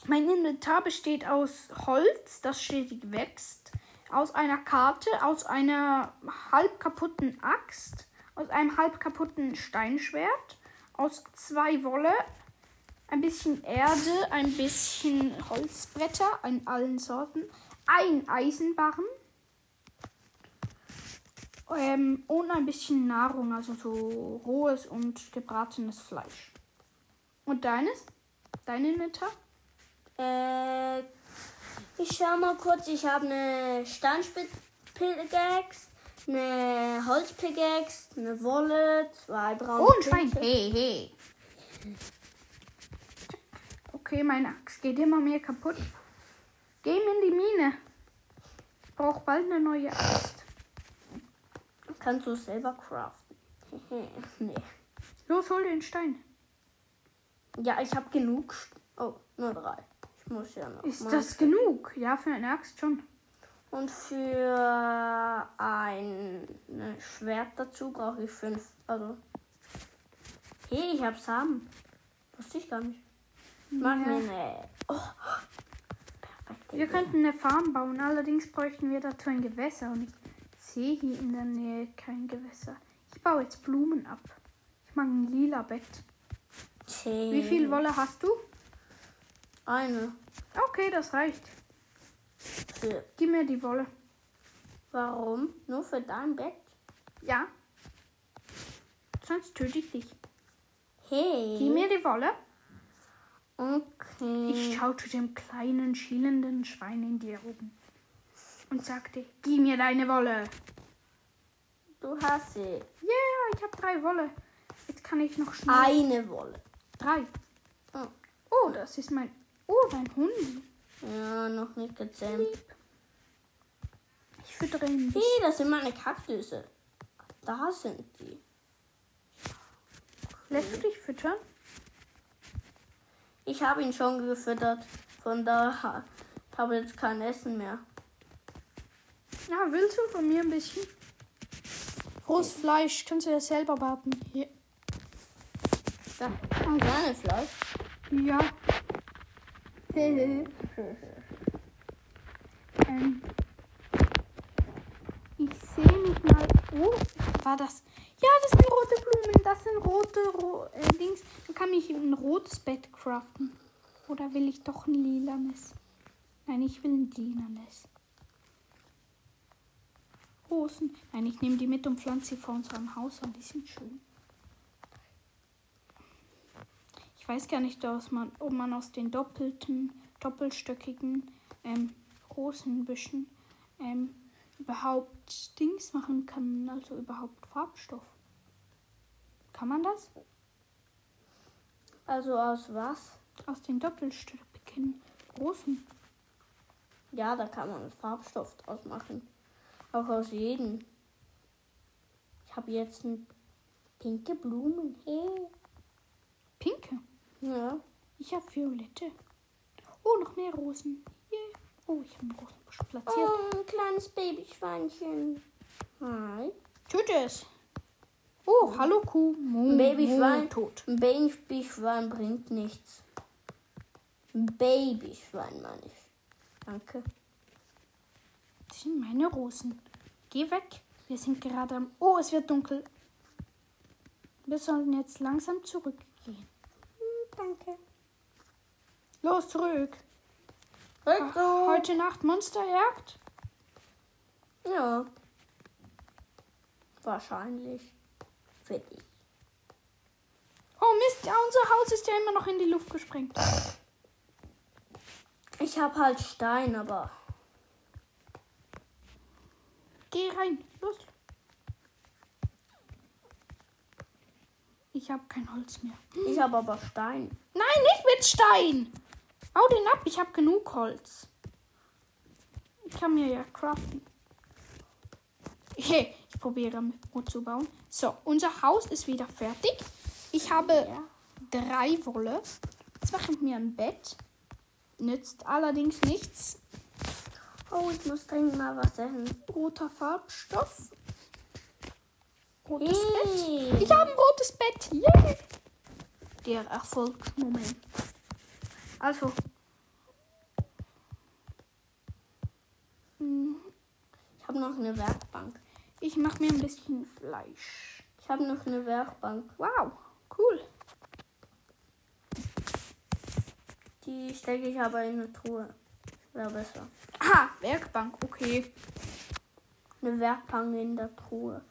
[SPEAKER 1] mein Inventar besteht aus Holz, das stetig wächst, aus einer Karte, aus einer halb kaputten Axt, aus einem halb kaputten Steinschwert, aus zwei Wolle, ein bisschen Erde, ein bisschen Holzbretter in allen Sorten, ein Eisenbarren ähm, und ein bisschen Nahrung, also so rohes und gebratenes Fleisch. Und deines? Dein Inventar?
[SPEAKER 2] Äh, ich schau mal kurz. Ich habe eine Steinspitz-Pickaxe, eine Holz-Pickaxe, eine Wolle, zwei braune
[SPEAKER 1] Oh, ein Schwein. Hey, hey. Okay, meine Axt geht immer mehr kaputt. Geh in die Mine. Ich brauche bald eine neue Axt.
[SPEAKER 2] Kannst du selber craften? *laughs* nee.
[SPEAKER 1] Los, hol den Stein.
[SPEAKER 2] Ja, ich habe genug. Oh, nur drei. Ich muss ja noch.
[SPEAKER 1] Ist das genug? Ja, für eine Axt schon.
[SPEAKER 2] Und für ein ne, Schwert dazu brauche ich fünf. Also. Hey, ich habe Samen. Wusste ich gar nicht. Mach
[SPEAKER 1] Ja.
[SPEAKER 2] mir eine. Oh.
[SPEAKER 1] Wir könnten eine Farm bauen, allerdings bräuchten wir dazu ein Gewässer und ich sehe hier in der Nähe kein Gewässer. Ich baue jetzt Blumen ab. Ich mag ein lila Bett.
[SPEAKER 2] Zehn.
[SPEAKER 1] Wie viel Wolle hast du?
[SPEAKER 2] Eine.
[SPEAKER 1] Okay, das reicht.
[SPEAKER 2] Für.
[SPEAKER 1] Gib mir die Wolle.
[SPEAKER 2] Warum? Nur für dein Bett?
[SPEAKER 1] Ja. Sonst töte ich dich.
[SPEAKER 2] Hey.
[SPEAKER 1] Gib mir die Wolle.
[SPEAKER 2] Okay.
[SPEAKER 1] Ich schaute dem kleinen, schielenden Schwein in die Augen und sagte, gib mir deine Wolle.
[SPEAKER 2] Du hast sie.
[SPEAKER 1] Yeah, ich habe drei Wolle. Jetzt kann ich noch schnell...
[SPEAKER 2] Eine Wolle.
[SPEAKER 1] Drei.
[SPEAKER 2] Oh.
[SPEAKER 1] Oh, das ist mein... Oh, dein Hund.
[SPEAKER 2] Ja, noch nicht gezähmt.
[SPEAKER 1] Ich füttere ihn.
[SPEAKER 2] Hey, das sind meine Kaktusse. Da sind die.
[SPEAKER 1] Lässt du dich füttern?
[SPEAKER 2] Ich habe ihn schon gefüttert. Von daher habe jetzt kein Essen mehr.
[SPEAKER 1] Ja, willst du von mir ein bisschen? Rohes Fleisch, kannst du ja selber backen. Hier.
[SPEAKER 2] Da. Kleine Fleisch.
[SPEAKER 1] Ja. ähm, ich sehe mich mal. Oh, war das? Ja, das sind rote Blumen. Das sind rote ro äh, Dings. Dann kann ich ein rotes Bett craften. Oder will ich doch ein lilanes? Nein, ich will ein lilanes. Rosen. Nein, ich nehme die mit und pflanze sie vor unserem Haus an. Die sind schön. Ich weiß gar nicht, man, ob man aus den doppelten, doppelstöckigen ähm, Rosenbüschen ähm, überhaupt Dings machen kann, also überhaupt Farbstoff. Kann man das?
[SPEAKER 2] Also aus was?
[SPEAKER 1] Aus den doppelstöckigen Rosen.
[SPEAKER 2] Ja, da kann man Farbstoff draus machen. Auch aus jedem. Ich habe jetzt ein pinke Blumen. Hey.
[SPEAKER 1] Pinke.
[SPEAKER 2] Ja.
[SPEAKER 1] Ich habe violette. Oh, noch mehr Rosen. Yeah. Oh, ich habe einen Rosenbusch platziert.
[SPEAKER 2] Oh, ein kleines Babyschweinchen. Hi.
[SPEAKER 1] Tut es. Oh, hallo Kuh. Mo,
[SPEAKER 2] Ein Babyschwein.
[SPEAKER 1] Mo, tot.
[SPEAKER 2] Ein Babyschwein bringt nichts. Ein Babyschwein, meine ich. Danke.
[SPEAKER 1] Das sind meine Rosen. Geh weg. Wir sind gerade am. Oh, es wird dunkel. Wir sollten jetzt langsam zurückgehen.
[SPEAKER 2] Hm, danke.
[SPEAKER 1] Los, zurück.
[SPEAKER 2] Also.
[SPEAKER 1] Heute Nacht Monsterjagd?
[SPEAKER 2] Ja. Wahrscheinlich. Für dich.
[SPEAKER 1] Oh Mist, ja, unser Haus ist ja immer noch in die Luft gesprengt.
[SPEAKER 2] Ich habe halt Stein, aber.
[SPEAKER 1] Geh rein. Los. Ich habe kein Holz mehr.
[SPEAKER 2] Ich habe aber Stein.
[SPEAKER 1] Nein, nicht mit Stein. Bau den ab, ich habe genug Holz. Ich kann mir ja craften. Okay, ich probiere mit Brot zu bauen. So, unser Haus ist wieder fertig. Ich habe
[SPEAKER 2] Ja.
[SPEAKER 1] drei Wolle. Jetzt mache ich mir ein Bett. Nützt allerdings nichts.
[SPEAKER 2] Oh, ich muss dringend mal was essen.
[SPEAKER 1] Roter Farbstoff. Rotes
[SPEAKER 2] Hey.
[SPEAKER 1] Bett. Ich habe ein rotes Bett. Yay. Der Erfolgsmoment. Also. Hm,
[SPEAKER 2] Ich habe noch eine Werkbank.
[SPEAKER 1] Ich mache mir ein bisschen Fleisch.
[SPEAKER 2] Ich habe noch eine Werkbank.
[SPEAKER 1] Wow, cool.
[SPEAKER 2] Die stecke ich aber in eine Truhe. Wäre besser.
[SPEAKER 1] Ah, Werkbank, okay.
[SPEAKER 2] Eine Werkbank in der Truhe.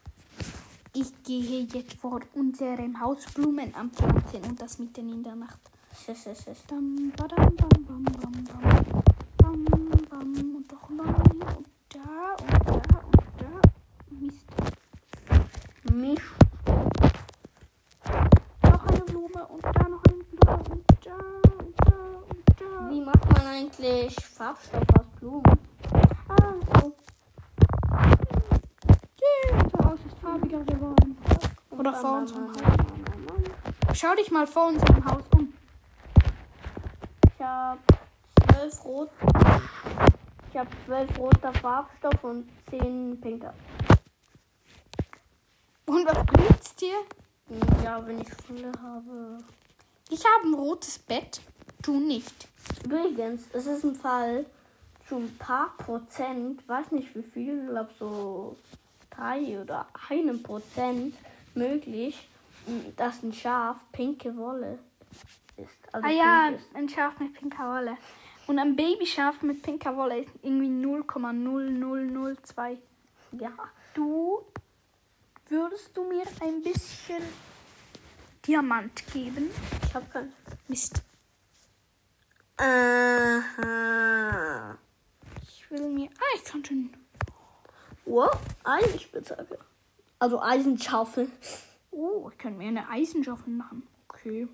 [SPEAKER 1] Ich gehe jetzt vor unserem Haus Blumen anpflanzen und das mitten in der Nacht.
[SPEAKER 2] Schiss, schiss, schiss.
[SPEAKER 1] Dam, badam, bam, bam, bam, bam. Bam, bam, und doch mal hier und da und da. Mist.
[SPEAKER 2] Mich.
[SPEAKER 1] Noch eine Blume und da noch eine Blume und da und da und da.
[SPEAKER 2] Wie macht man eigentlich Farbstoff aus Blumen?
[SPEAKER 1] Ah, so. Unser Haus ist farbiger geworden. Oder vor unserem Haus. Schau dich mal vor unserem Haus um.
[SPEAKER 2] Ich habe zwölf rot. Ich habe zwölf roter Farbstoff und zehn pinker.
[SPEAKER 1] Und was
[SPEAKER 2] Hm, Ja, wenn ich Fülle habe.
[SPEAKER 1] Ich habe ein rotes Bett. Du nicht.
[SPEAKER 2] Übrigens, es ist ein Fall zu ein paar Prozent, weiß nicht wie viel, ich glaube so drei oder einem Prozent möglich, dass ein Schaf pinke Wolle ist. Also
[SPEAKER 1] Ah ja,
[SPEAKER 2] ist.
[SPEAKER 1] ein Schaf mit pinker Wolle. Und ein Babyschaf mit pinker Wolle ist irgendwie 0,0002.
[SPEAKER 2] Ja.
[SPEAKER 1] Du würdest du mir ein bisschen Diamant geben?
[SPEAKER 2] Ich habe keinen.
[SPEAKER 1] Mist.
[SPEAKER 2] Aha.
[SPEAKER 1] Ich will mir. Ah, ich kann schon.
[SPEAKER 2] Oh, Eisenspitzhacke. Also Eisenschaufel.
[SPEAKER 1] Oh, ich kann mir eine Eisenschaufel machen. Okay.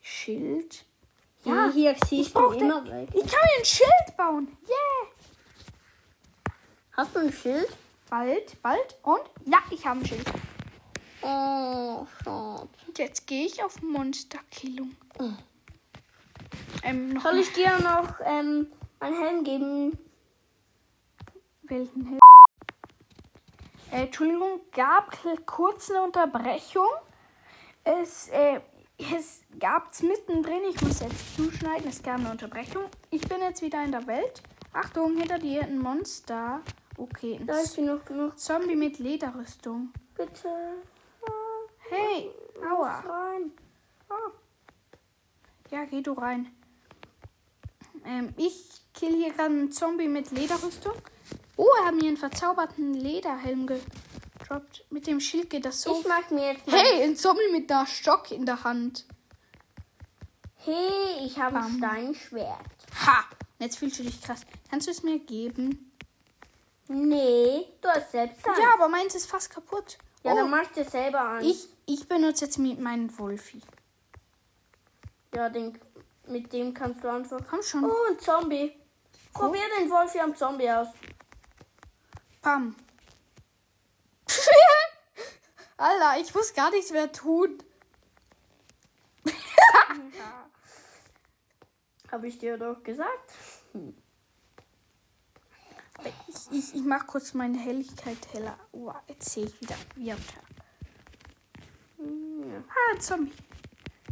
[SPEAKER 1] Schild.
[SPEAKER 2] Ja, hier siehst du immer weg.
[SPEAKER 1] Ich kann mir ein Schild bauen. Yeah.
[SPEAKER 2] Hast du ein Schild?
[SPEAKER 1] Bald, bald. Und ja, ich habe ein Schild.
[SPEAKER 2] Oh, schade.
[SPEAKER 1] Und jetzt gehe ich auf Monsterkillung.
[SPEAKER 2] Mhm.
[SPEAKER 1] Ähm,
[SPEAKER 2] Soll ich dir noch ähm, einen Helm geben?
[SPEAKER 1] Welchen Hilfe? Äh, Entschuldigung, gab kurz eine Unterbrechung. Es, äh, es gab mittendrin, ich muss jetzt zuschneiden, es gab eine Unterbrechung. Ich bin jetzt wieder in der Welt. Achtung, hinter dir ein Monster. Okay, ein
[SPEAKER 2] Da ist genug genug.
[SPEAKER 1] Zombie mit Lederrüstung.
[SPEAKER 2] Bitte.
[SPEAKER 1] Hey, aua.
[SPEAKER 2] Rein.
[SPEAKER 1] Ja, geh du rein. Ähm, ich kill hier gerade einen Zombie mit Lederrüstung. Oh, er hat mir einen verzauberten Lederhelm gedroppt. Mit dem Schild geht das so.
[SPEAKER 2] Ich mach mir jetzt
[SPEAKER 1] hey, ein Zombie mit einer Stock in der Hand.
[SPEAKER 2] Hey, ich habe ein. Steinschwert.
[SPEAKER 1] Ha! Jetzt fühlst du dich krass. Kannst du es mir geben?
[SPEAKER 2] Nee, du hast selbst eins.
[SPEAKER 1] Ja, aber meins ist fast kaputt.
[SPEAKER 2] Ja,
[SPEAKER 1] oh,
[SPEAKER 2] dann machst du selber an.
[SPEAKER 1] ich, ich benutze jetzt mit meinen Wolfi.
[SPEAKER 2] Ja, den, mit dem kannst du antworten.
[SPEAKER 1] Komm schon.
[SPEAKER 2] Oh, ein Zombie. Probier den Wolfi am Zombie aus.
[SPEAKER 1] Pam. *laughs* Alter, ich muss gar nichts mehr tun. *laughs*
[SPEAKER 2] Habe ich dir doch gesagt. *laughs*
[SPEAKER 1] Ich, ich, ich mach kurz meine Helligkeit heller. Oh, jetzt sehe ich wieder wie am Tag.
[SPEAKER 2] Ja.
[SPEAKER 1] Ah, ein Zombie.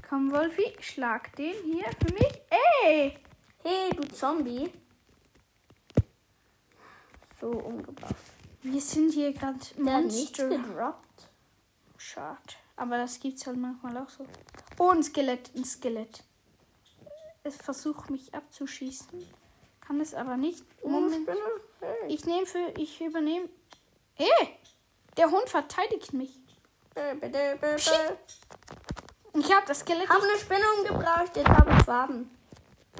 [SPEAKER 1] Komm, Wolfi, schlag den hier für mich. Ey!
[SPEAKER 2] Hey, du Zombie. So umgebracht.
[SPEAKER 1] Wir sind hier gerade
[SPEAKER 2] Der
[SPEAKER 1] Monster.
[SPEAKER 2] gedroppt.
[SPEAKER 1] Schade. Aber das gibt's halt manchmal auch so. Oh, ein Skelett, ein Skelett. Es versucht mich abzuschießen. Kann es aber nicht. Moment. Ich nehme für, ich übernehme. Hey! Der Hund verteidigt mich.
[SPEAKER 2] Bä.
[SPEAKER 1] Ich habe das Skelett.
[SPEAKER 2] Hab eine Spinne umgebracht, jetzt habe ich Farben.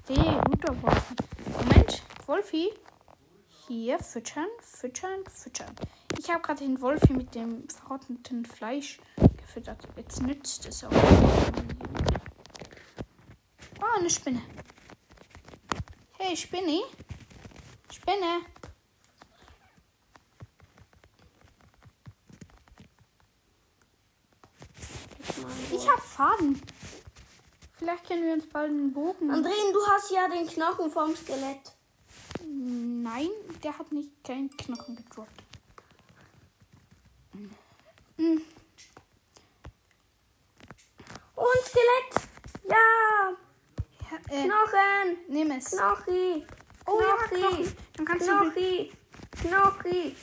[SPEAKER 1] Hey, guter Wolfi. Moment, Wolfi. Hier füttern, füttern, füttern. Ich habe gerade den Wolfi mit dem verrotteten Fleisch gefüttert. Jetzt nützt es auch. Oh, eine Spinne. Hey, Spinni. Spinne. Ich habe Faden. Vielleicht können wir uns bald einen Bogen.
[SPEAKER 2] Andreen, du hast ja den Knochen vom Skelett.
[SPEAKER 1] Nein, der hat nicht keinen Knochen gedroppt. Hm.
[SPEAKER 2] Und Skelett. Ja.
[SPEAKER 1] Ja, äh,
[SPEAKER 2] Knochen.
[SPEAKER 1] nimm es.
[SPEAKER 2] Knochi.
[SPEAKER 1] Oh ja,
[SPEAKER 2] Knochi.
[SPEAKER 1] Knochen. Dann kannst du.
[SPEAKER 2] Knochi. Knochi.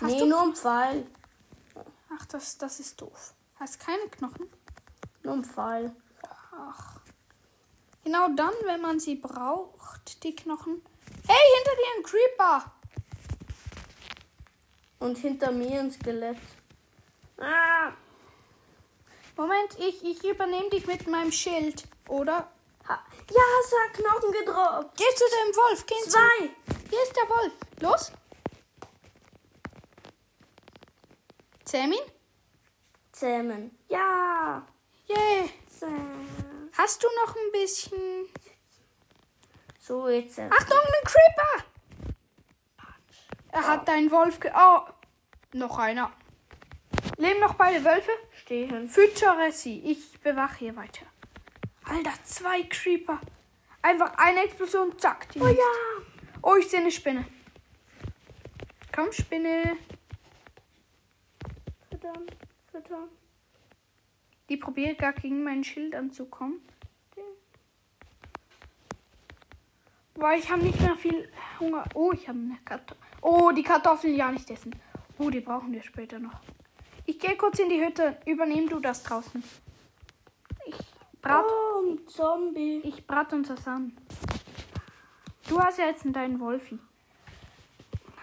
[SPEAKER 1] Hast
[SPEAKER 2] nee,
[SPEAKER 1] du-
[SPEAKER 2] nur ein Pfeil.
[SPEAKER 1] Ach, das, das ist doof. Hast keine Knochen?
[SPEAKER 2] Nur ein Pfeil.
[SPEAKER 1] Ach. Genau dann, wenn man sie braucht, die Knochen. Hey, hinter dir ein Creeper.
[SPEAKER 2] Und hinter mir ein Skelett. Ah.
[SPEAKER 1] Moment, ich, ich übernehme dich mit meinem Schild. Oder?
[SPEAKER 2] Ja, es hat Knochen gedroppt.
[SPEAKER 1] Geh zu dem Wolf. Geh zu.
[SPEAKER 2] Zwei.
[SPEAKER 1] Hier ist der Wolf. Los. Zähm ihn.
[SPEAKER 2] Zähmen. Ja.
[SPEAKER 1] Yay.
[SPEAKER 2] Zähmen.
[SPEAKER 1] Hast du noch ein bisschen.
[SPEAKER 2] So, jetzt.
[SPEAKER 1] Achtung, ein Creeper! Er hat deinen Wolf ge. Oh, noch einer. Leben noch beide Wölfe?
[SPEAKER 2] Stehen.
[SPEAKER 1] Füttere sie. Ich bewache hier weiter. Alter, zwei Creeper. Einfach eine Explosion, zack. Die
[SPEAKER 2] Oh ja.
[SPEAKER 1] Oh, ich sehe eine Spinne. Komm, Spinne.
[SPEAKER 2] Verdammt. Verdammt.
[SPEAKER 1] Die probiert gar gegen mein Schild anzukommen. Boah, ich habe nicht mehr viel Hunger. Oh, ich habe eine Kartoffel. Oh, die Kartoffeln ja nicht essen. Oh, die brauchen wir später noch. Ich gehe kurz in die Hütte. Übernehm du das draußen. Ich brat,
[SPEAKER 2] ein Zombie.
[SPEAKER 1] ich brat uns das an. Du hast ja jetzt deinen Wolfi.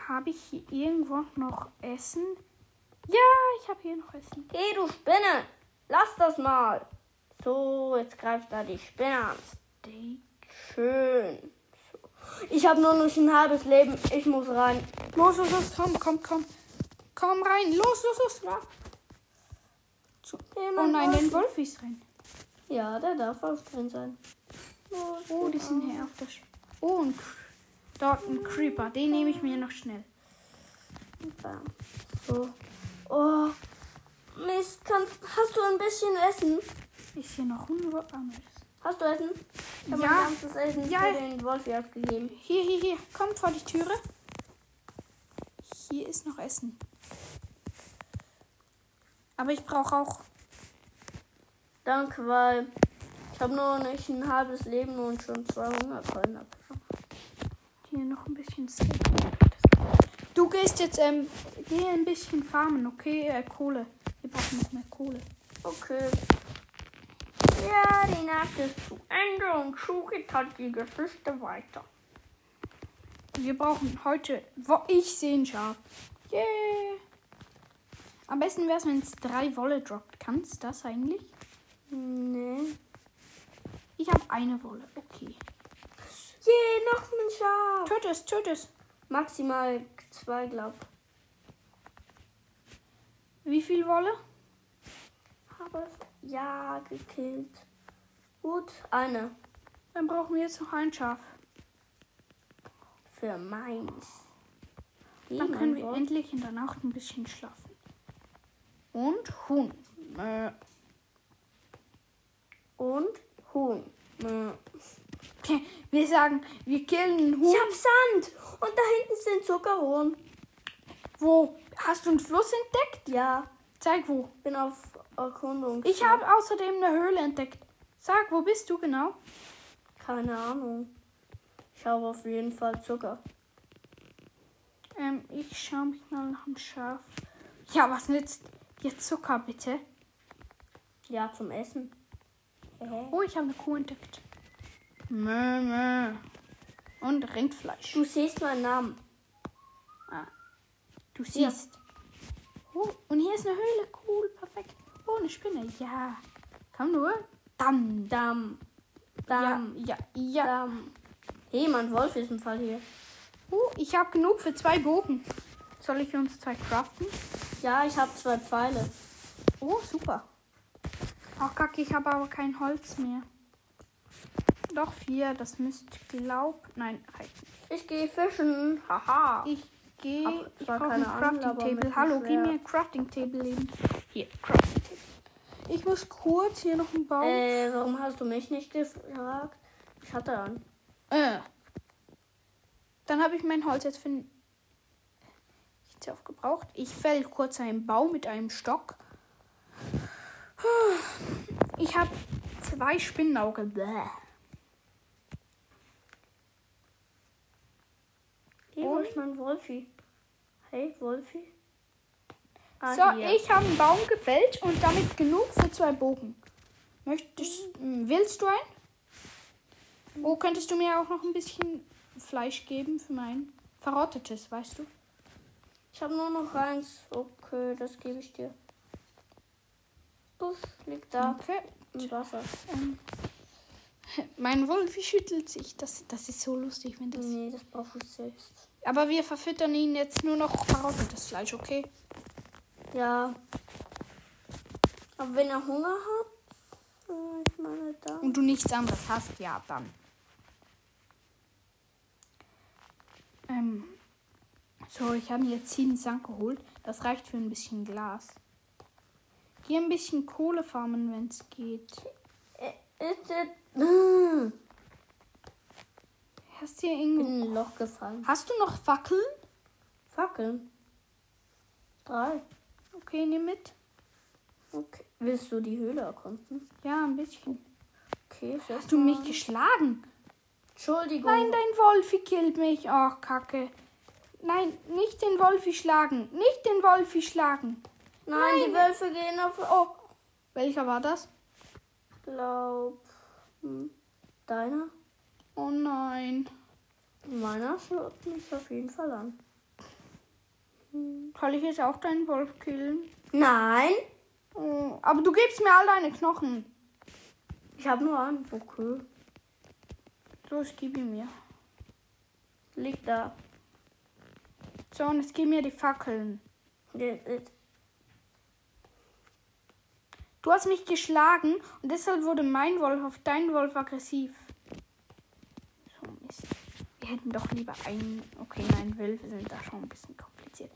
[SPEAKER 1] Habe ich hier irgendwo noch Essen? Ja, ich habe hier noch Essen.
[SPEAKER 2] Hey, du Spinne. Lass das mal. So, jetzt greift da die Spinne an.
[SPEAKER 1] Steak.
[SPEAKER 2] Schön. Ich habe nur noch ein halbes Leben. Ich muss rein.
[SPEAKER 1] Los, los, los, komm, komm, komm. Komm rein. Los, los, los. Zu- Oh nein, dein Wolf ist drin.
[SPEAKER 2] Ja, der darf auch drin sein. Los,
[SPEAKER 1] Oh, die sind hier auf der Sch Oh, ein dort ein Creeper. Den nehme ich mir noch schnell.
[SPEAKER 2] So. Oh. Mist, kannst, hast du ein bisschen Essen?
[SPEAKER 1] Ist hier noch ein Wolf? Ah, nein, das-
[SPEAKER 2] Hast du Essen? Ich habe
[SPEAKER 1] Ja.
[SPEAKER 2] mein ganzes Essen
[SPEAKER 1] Ja.
[SPEAKER 2] für den Wolf ausgegeben.
[SPEAKER 1] Hier, hier, hier. Kommt vor die Türe. Hier ist noch Essen. Aber ich brauche auch.
[SPEAKER 2] Danke, weil ich habe nur nicht ein halbes Leben und schon zwei Hungerkeulen abgefangen.
[SPEAKER 1] Hier noch ein bisschen Steak. Du gehst jetzt, ähm, geh ein bisschen farmen, okay? Äh, Kohle. Wir brauchen noch mehr Kohle.
[SPEAKER 2] Okay. Ja, die Nacht ist zu Ende und Schuh geht halt die Geschichte weiter.
[SPEAKER 1] Wir brauchen heute. Wo ich sehe ein Schaf. Yeah. Am besten wäre es, wenn es drei Wolle droppt. Kannst du das eigentlich?
[SPEAKER 2] Nee.
[SPEAKER 1] Ich habe eine Wolle. Okay.
[SPEAKER 2] Je, noch ein Schaf.
[SPEAKER 1] Töte es, töte es.
[SPEAKER 2] Maximal zwei, glaub.
[SPEAKER 1] Wie viel Wolle?
[SPEAKER 2] Habe ja gekillt. Gut, eine.
[SPEAKER 1] Dann brauchen wir jetzt noch ein Schaf.
[SPEAKER 2] Für meins.
[SPEAKER 1] Dann können wir endlich in der Nacht ein bisschen schlafen. Und Huhn. Äh,
[SPEAKER 2] Und Huhn.
[SPEAKER 1] Wir sagen, wir killen einen Huhn.
[SPEAKER 2] Ich hab Sand. Und da hinten sind Zuckerrohren.
[SPEAKER 1] Wo? Hast du einen Fluss entdeckt?
[SPEAKER 2] Ja,
[SPEAKER 1] Zeig wo.
[SPEAKER 2] bin auf Erkundung.
[SPEAKER 1] Ich habe außerdem eine Höhle entdeckt. Sag, wo bist du genau?
[SPEAKER 2] Keine Ahnung. Ich habe auf jeden Fall Zucker.
[SPEAKER 1] Ähm, ich schaue mich mal nach dem Schaf. Ja, was nützt dir Zucker, bitte?
[SPEAKER 2] Ja, zum Essen.
[SPEAKER 1] Oh, ich habe eine Kuh entdeckt. Mö, mö. Und Rindfleisch.
[SPEAKER 2] Du siehst meinen Namen.
[SPEAKER 1] Du siehst. Oh, und hier ist eine Höhle. Cool, perfekt. Oh, eine Spinne. Ja. Komm nur.
[SPEAKER 2] Damm.
[SPEAKER 1] Ja,
[SPEAKER 2] Damm.
[SPEAKER 1] ja, ja.
[SPEAKER 2] Damm. Hey, mein Wolf ist im Fall hier.
[SPEAKER 1] Oh, ich habe genug für zwei Bogen. Soll ich uns zwei craften?
[SPEAKER 2] Ja, ich habe zwei Pfeile.
[SPEAKER 1] Oh, super. Ach, kacke, ich habe aber kein Holz mehr. Doch, vier. Das müsste glaub... Nein, reichen.
[SPEAKER 2] Ich gehe fischen. Haha.
[SPEAKER 1] Ich gehe... Ich brauche ein Crafting Table. Hallo, gib mir ein Crafting Table eben. Hier, Crafting Table. Ich muss kurz hier noch einen Baum...
[SPEAKER 2] Äh, warum hast du mich nicht gefragt? Ich hatte einen.
[SPEAKER 1] Äh. Dann habe ich mein Holz jetzt für nicht aufgebraucht. Ich fäll kurz einen Baum mit einem Stock. Ich habe zwei Spinnenauge. Bäh.
[SPEAKER 2] Hier wo ist mein Wolfi. Hey, Wolfi. Ah,
[SPEAKER 1] So,
[SPEAKER 2] hier.
[SPEAKER 1] ich habe einen Baum gefällt und damit genug für zwei Bogen. Möchtest, m, willst du einen? Oh, könntest du mir auch noch ein bisschen Fleisch geben für mein verrottetes, weißt du?
[SPEAKER 2] Ich habe nur noch eins. Okay, das gebe ich dir. Puff, liegt da
[SPEAKER 1] Okay.
[SPEAKER 2] im Wasser.
[SPEAKER 1] Ähm, mein Wolfi schüttelt sich. Das, das ist so lustig, wenn das.
[SPEAKER 2] Nee, das brauche ich selbst.
[SPEAKER 1] Aber wir verfüttern ihn jetzt nur noch verrottetes Fleisch, okay?
[SPEAKER 2] Ja. Aber wenn er Hunger hat, äh, ich meine da.
[SPEAKER 1] Und du nichts anderes hast, ja, dann. Ähm, so, ich habe mir jetzt sieben Sand geholt. Das reicht für ein bisschen Glas. Hier ein bisschen Kohle farmen, wenn es geht.
[SPEAKER 2] Äh,
[SPEAKER 1] Hast du hier irgendwo...
[SPEAKER 2] in ein Loch gefallen.
[SPEAKER 1] Hast du noch Fackeln?
[SPEAKER 2] Fackeln. Drei.
[SPEAKER 1] Okay, nimm mit.
[SPEAKER 2] Okay. Willst du die Höhle erkunden?
[SPEAKER 1] Ja, ein bisschen.
[SPEAKER 2] Okay,
[SPEAKER 1] Hast du mich geschlagen?
[SPEAKER 2] Entschuldigung.
[SPEAKER 1] Nein, dein Wolfi killt mich. Ach, Kacke. Nein, nicht den Wolfi schlagen. Nicht den Wolfi schlagen.
[SPEAKER 2] Nein, die Wölfe gehen auf.
[SPEAKER 1] Oh, welcher war das?
[SPEAKER 2] Glaub. Hm. Deiner?
[SPEAKER 1] Oh nein.
[SPEAKER 2] Meiner schaut mich auf jeden Fall an.
[SPEAKER 1] Kann ich jetzt auch deinen Wolf killen?
[SPEAKER 2] Nein.
[SPEAKER 1] Oh, aber du gibst mir all deine Knochen.
[SPEAKER 2] Ich habe nur einen. Okay.
[SPEAKER 1] So, ich gebe ihn mir.
[SPEAKER 2] Liegt da.
[SPEAKER 1] So, und jetzt gib mir die Fackeln.
[SPEAKER 2] Der ist-
[SPEAKER 1] Du hast mich geschlagen und deshalb wurde mein Wolf auf deinen Wolf aggressiv. So, Mist. Wir hätten doch lieber einen. Okay, nein, Wölfe sind da schon ein bisschen kompliziert.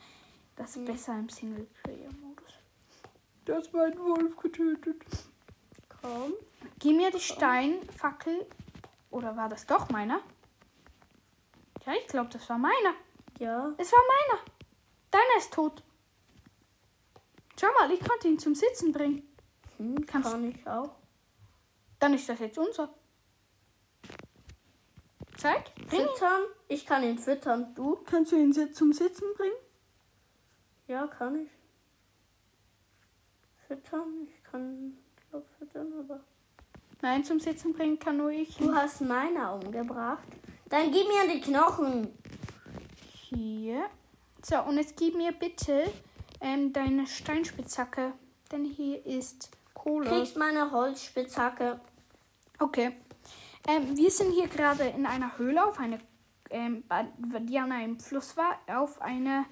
[SPEAKER 1] Das ist besser im Singleplayer-Modus. Du hast meinen Wolf getötet.
[SPEAKER 2] Komm.
[SPEAKER 1] Gib mir die Steinfackel. Oder war das doch meiner? Ja, ich glaube, das war meiner.
[SPEAKER 2] Ja.
[SPEAKER 1] Es war meiner. Deiner ist tot. Schau mal, ich konnte ihn zum Sitzen bringen.
[SPEAKER 2] Hm,
[SPEAKER 1] Kannst-
[SPEAKER 2] kann ich auch.
[SPEAKER 1] Dann ist das jetzt unser. Zeig. Bring ihn.
[SPEAKER 2] Füttern? Ich kann ihn füttern. Du?
[SPEAKER 1] Kannst du ihn zum Sitzen bringen?
[SPEAKER 2] Ja, kann ich. Füttern? Ich kann glaub, füttern, aber.
[SPEAKER 1] Nein, zum Sitzen bringen kann nur ich.
[SPEAKER 2] Du hast meiner umgebracht. Dann gib mir die Knochen.
[SPEAKER 1] Hier. So, und jetzt gib mir bitte ähm, deine Steinspitzhacke. Denn hier ist Kohle.
[SPEAKER 2] Kriegst meine Holzspitzhacke.
[SPEAKER 1] Okay. Ähm, wir sind hier gerade in einer Höhle auf eine, ähm, die an einem Fluss war, auf eine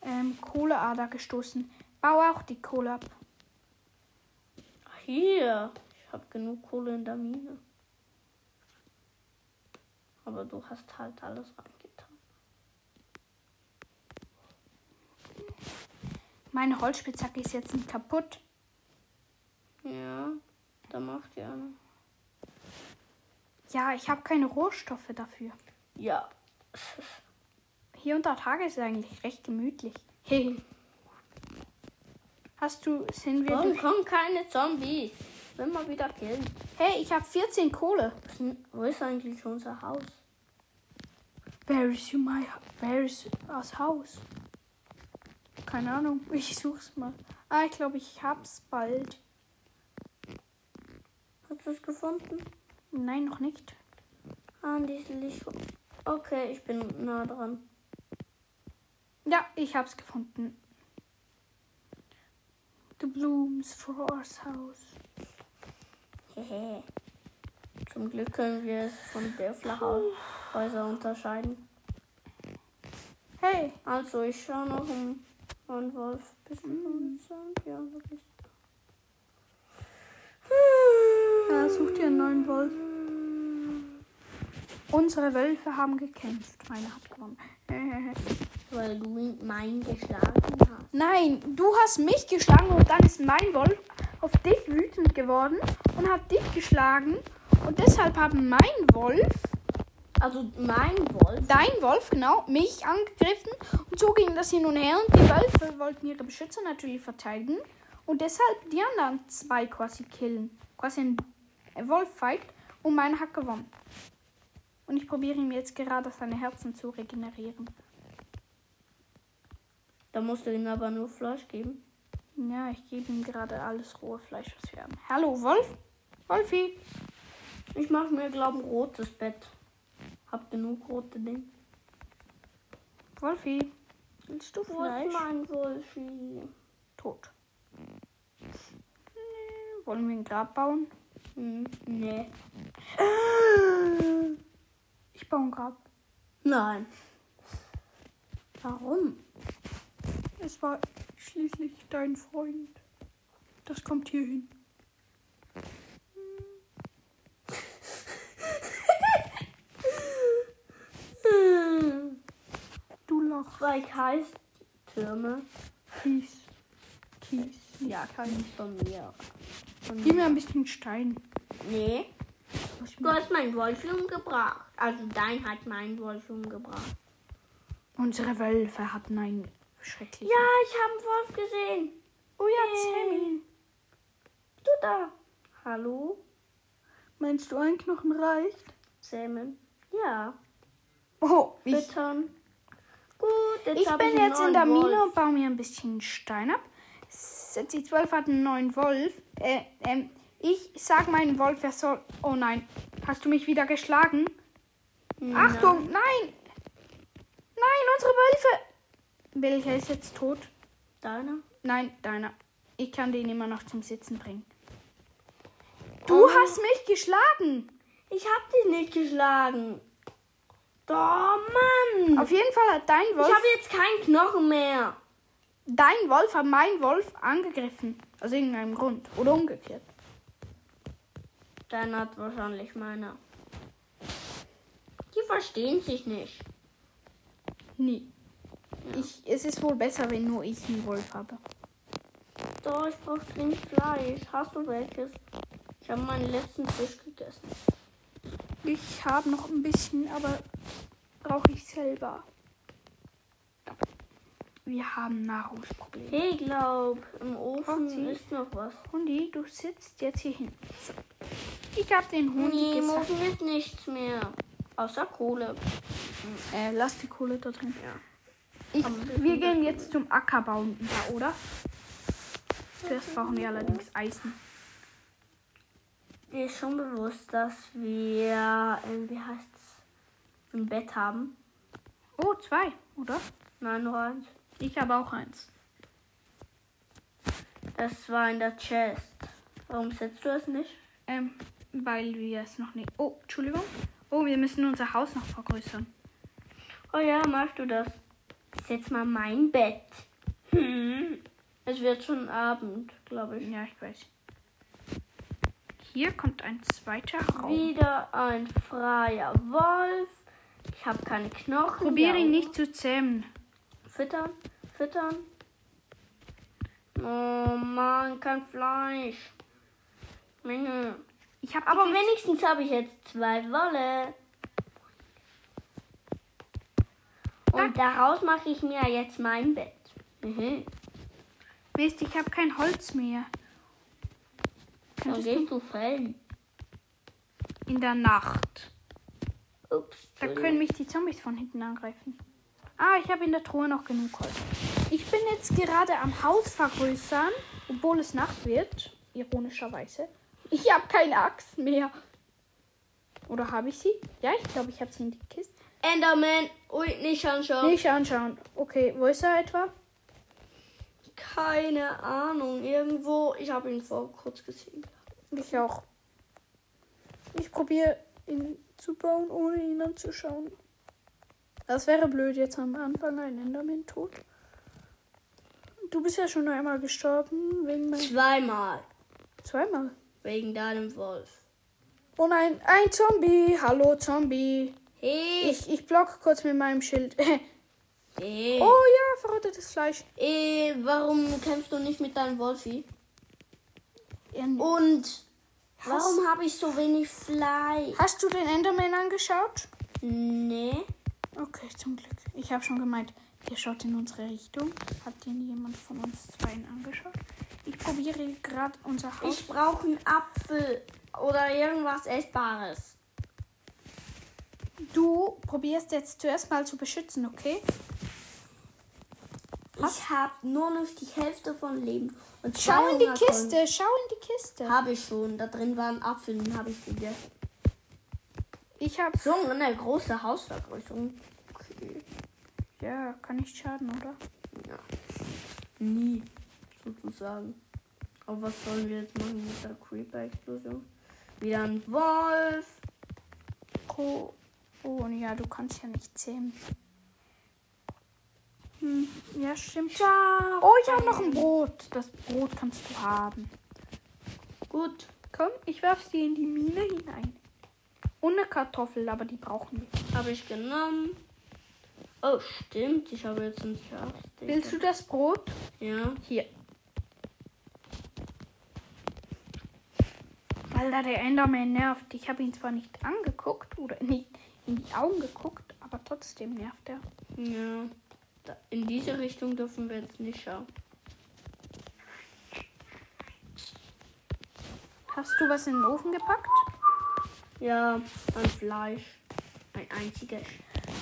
[SPEAKER 1] ähm, Kohleader gestoßen. Bau auch die Kohle ab.
[SPEAKER 2] Hier. Ich habe genug Kohle in der Mine. Aber du hast halt alles reingetan.
[SPEAKER 1] Meine Holzspitzhacke ist jetzt nicht kaputt.
[SPEAKER 2] Ja, da macht ja.
[SPEAKER 1] Ja, ich habe keine Rohstoffe dafür.
[SPEAKER 2] Ja. *laughs*
[SPEAKER 1] Hier unter Tage ist es eigentlich recht gemütlich. Hey. *laughs* Hast du, sind wir
[SPEAKER 2] Warum kommen keine Zombies? Will mal wieder killen.
[SPEAKER 1] Hey, ich habe 14 Kohle.
[SPEAKER 2] Wo ist eigentlich unser Haus?
[SPEAKER 1] Where is you my, where is das Haus? Keine Ahnung, *laughs* ich such's mal. Ah, ich glaube, ich hab's bald.
[SPEAKER 2] Hast du es gefunden?
[SPEAKER 1] Nein, noch nicht.
[SPEAKER 2] Ah, an diese Licht. Okay, ich bin nah dran.
[SPEAKER 1] Ja, ich hab's gefunden. The Blooms for us house.
[SPEAKER 2] Hehe. Zum Glück können wir es von der Flachhäuser unterscheiden.
[SPEAKER 1] Hey,
[SPEAKER 2] Also, ich schaue noch um einen Wolf. Bist du
[SPEAKER 1] Mhm.
[SPEAKER 2] Ja, wirklich.
[SPEAKER 1] Ja, such dir einen neuen Wolf. Unsere Wölfe haben gekämpft. Meine hat gewonnen. *laughs*
[SPEAKER 2] Weil du ihn mein geschlagen hast.
[SPEAKER 1] Nein, du hast mich geschlagen und dann ist mein Wolf auf dich wütend geworden und hat dich geschlagen. Und deshalb haben mein Wolf,
[SPEAKER 2] Also, mein Wolf.
[SPEAKER 1] dein Wolf, genau, mich angegriffen. Und so ging das hin und her. Und die Wölfe wollten ihre Beschützer natürlich verteidigen. Und deshalb die anderen zwei quasi killen. Quasi ein Wolf-Fight. Und meiner hat gewonnen. Und ich probiere ihm jetzt gerade seine Herzen zu regenerieren.
[SPEAKER 2] Da musst du ihm aber nur Fleisch geben.
[SPEAKER 1] Ja, ich gebe ihm gerade alles rohe Fleisch, was wir haben. Hallo, Wolf? Wolfi?
[SPEAKER 2] Ich mache mir, glaube ein rotes Bett. Hab genug rote Dinge.
[SPEAKER 1] Wolfi? Willst du
[SPEAKER 2] Wo ist
[SPEAKER 1] Fleisch?
[SPEAKER 2] mein Wolfi?
[SPEAKER 1] Tot. Hm, Wollen wir ein Grab bauen?
[SPEAKER 2] Hm, nee.
[SPEAKER 1] Ich baue ein Grab.
[SPEAKER 2] Nein. Warum?
[SPEAKER 1] Es war schließlich dein Freund. Das kommt hier hin. Du Loch.
[SPEAKER 2] Zwei Kreistürme.
[SPEAKER 1] Kies. Kies.
[SPEAKER 2] Ja, kann ich von mir. Von
[SPEAKER 1] Gib mir ein bisschen Stein.
[SPEAKER 2] Nee.
[SPEAKER 1] Ich
[SPEAKER 2] Du hast meinen Wolf umgebracht. Also dein hat meinen Wolf umgebracht.
[SPEAKER 1] Unsere Wölfe hatten einen schrecklichen.
[SPEAKER 2] Ja, ich habe einen Wolf gesehen.
[SPEAKER 1] Oh ja, Sammy.
[SPEAKER 2] Du da. Hallo?
[SPEAKER 1] Meinst du, ein Knochen reicht?
[SPEAKER 2] Zähmen. Ja.
[SPEAKER 1] Oh, ich,
[SPEAKER 2] Füttern. Gut, jetzt
[SPEAKER 1] ich bin
[SPEAKER 2] einen
[SPEAKER 1] jetzt in der Mine und baue mir ein bisschen Stein ab. Die Zwölf hat einen neuen Wolf. Äh, ähm, ich sag meinem Wolf, er soll. Oh nein. Hast du mich wieder geschlagen?
[SPEAKER 2] Nein.
[SPEAKER 1] Achtung, nein! Nein, unsere Wölfe! Welcher ist jetzt tot?
[SPEAKER 2] Deiner?
[SPEAKER 1] Nein, deiner. Ich kann den immer noch zum Sitzen bringen. Du
[SPEAKER 2] Oh.
[SPEAKER 1] hast mich geschlagen!
[SPEAKER 2] Ich hab dich nicht geschlagen. Doch, Mann.
[SPEAKER 1] Auf jeden Fall hat dein
[SPEAKER 2] ich
[SPEAKER 1] Wolf.
[SPEAKER 2] habe jetzt keinen Knochen mehr.
[SPEAKER 1] Dein Wolf hat meinen Wolf angegriffen. Aus irgendeinem Grund. Oder umgekehrt.
[SPEAKER 2] Deiner hat wahrscheinlich meiner. Die verstehen sich nicht.
[SPEAKER 1] Nie. Ich, es ist wohl besser, wenn nur ich einen Wolf habe.
[SPEAKER 2] Doch, ich brauche dringend Fleisch. Hast du welches? Ich habe meinen letzten Fisch gegessen.
[SPEAKER 1] Ich habe noch ein bisschen, aber brauche ich selber. Wir haben Nahrungsprobleme.
[SPEAKER 2] Hey, glaub, im Ofen
[SPEAKER 1] Rosi.
[SPEAKER 2] ist noch was.
[SPEAKER 1] Hundi, du sitzt jetzt hier hin. So. Ich habe den Hundi
[SPEAKER 2] Nee, im. Ofen ist nichts mehr. Außer Kohle.
[SPEAKER 1] Äh, lass die Kohle da drin.
[SPEAKER 2] Ja.
[SPEAKER 1] Ich,
[SPEAKER 2] wir
[SPEAKER 1] gehen jetzt zum Ackerbauen da, oder? Zuerst brauchen wir allerdings Eisen.
[SPEAKER 2] Dir ist schon bewusst, dass wir, äh, wie heißt's, ein Bett haben.
[SPEAKER 1] Oh, zwei, oder?
[SPEAKER 2] Nein, nur eins.
[SPEAKER 1] Ich habe auch eins.
[SPEAKER 2] Das war in der Chest. Warum setzt du es nicht?
[SPEAKER 1] Ähm, weil wir es noch nicht. Oh, Entschuldigung. Oh, wir müssen unser Haus noch vergrößern.
[SPEAKER 2] Oh ja, machst du das? Ich setz mal mein Bett. Hm. Es wird schon Abend, glaube ich.
[SPEAKER 1] Ja, ich weiß. Hier kommt ein zweiter Raum.
[SPEAKER 2] Wieder ein freier Wolf. Ich habe keine Knochen.
[SPEAKER 1] Probiere ihn nicht zu zähmen.
[SPEAKER 2] Füttern, füttern. Oh Mann, kein Fleisch. Menge.
[SPEAKER 1] Ich habe
[SPEAKER 2] Aber wenigstens habe ich jetzt zwei Wolle. Und daraus mache ich mir jetzt mein Bett. Mhm.
[SPEAKER 1] Mist, ich habe kein Holz mehr.
[SPEAKER 2] Dann gehst du fällen.
[SPEAKER 1] in der Nacht.
[SPEAKER 2] Ups.
[SPEAKER 1] Da können mich die Zombies von hinten angreifen. Ah, ich habe in der Truhe noch genug Holz. Ich bin jetzt gerade am Haus vergrößern, obwohl es Nacht wird. Ironischerweise. Ich habe keine Axt mehr. Oder habe ich sie? Ja, ich glaube, ich habe sie in die Kiste.
[SPEAKER 2] Enderman. Ui, nicht anschauen.
[SPEAKER 1] Nicht anschauen. Okay, wo ist er etwa?
[SPEAKER 2] Keine Ahnung. Irgendwo. Ich habe ihn vor kurz gesehen.
[SPEAKER 1] Ich auch. Ich probiere ihn zu bauen, ohne ihn anzuschauen. Das wäre blöd, jetzt am Anfang ein Enderman tot. Du bist ja schon einmal gestorben wegen mein
[SPEAKER 2] Zweimal.
[SPEAKER 1] Zweimal.
[SPEAKER 2] Wegen deinem Wolf.
[SPEAKER 1] Oh nein, ein Zombie. Hallo Zombie.
[SPEAKER 2] Hey.
[SPEAKER 1] Ich, ich block kurz mit meinem Schild. *laughs* oh
[SPEAKER 2] Hey.
[SPEAKER 1] ja, verrottetes Fleisch.
[SPEAKER 2] Äh, warum kämpfst du nicht mit deinem Wolfi?
[SPEAKER 1] Ja,
[SPEAKER 2] Und warum habe ich so wenig Fleisch?
[SPEAKER 1] Hast du den Enderman angeschaut?
[SPEAKER 2] Nee.
[SPEAKER 1] Okay, zum Glück. Ich habe schon gemeint, der schaut in unsere Richtung. Hat den jemand von uns zweien angeschaut? Ich probiere gerade unser Haus.
[SPEAKER 2] Ich brauche einen Apfel oder irgendwas Essbares.
[SPEAKER 1] Du probierst jetzt zuerst mal zu beschützen, okay?
[SPEAKER 2] Ich habe nur noch die Hälfte von Leben. Und
[SPEAKER 1] Schau in die
[SPEAKER 2] 200
[SPEAKER 1] Kiste, schau in die Kiste.
[SPEAKER 2] Habe ich schon. Da drin war ein Apfel, den habe ich gegessen.
[SPEAKER 1] Ich habe.
[SPEAKER 2] So eine große Hausvergrößerung. Okay.
[SPEAKER 1] Ja, kann nicht schaden, oder?
[SPEAKER 2] Ja. Nie, sozusagen. Aber was sollen wir jetzt machen mit der Creeper-Explosion? Wieder ein Wolf.
[SPEAKER 1] Oh, oh ja, du kannst ja nicht zähmen. Hm, ja, stimmt.
[SPEAKER 2] Schaf.
[SPEAKER 1] Oh, ich habe noch ein Brot. Das Brot kannst du haben.
[SPEAKER 2] Gut.
[SPEAKER 1] Komm, ich werf sie in die Mine hinein. Und eine Kartoffel, aber die brauchen wir.
[SPEAKER 2] Habe ich genommen. Oh, stimmt. Ich habe jetzt ein Schaf.
[SPEAKER 1] Willst du das Brot?
[SPEAKER 2] Ja.
[SPEAKER 1] Hier. Weil da der Enderman nervt. Ich habe ihn zwar nicht angeguckt oder nicht in die Augen geguckt, aber trotzdem nervt er.
[SPEAKER 2] Ja. Da, in diese Richtung dürfen wir jetzt nicht schauen.
[SPEAKER 1] Hast du was in den Ofen gepackt?
[SPEAKER 2] Ja, ein Fleisch. Ein einziges.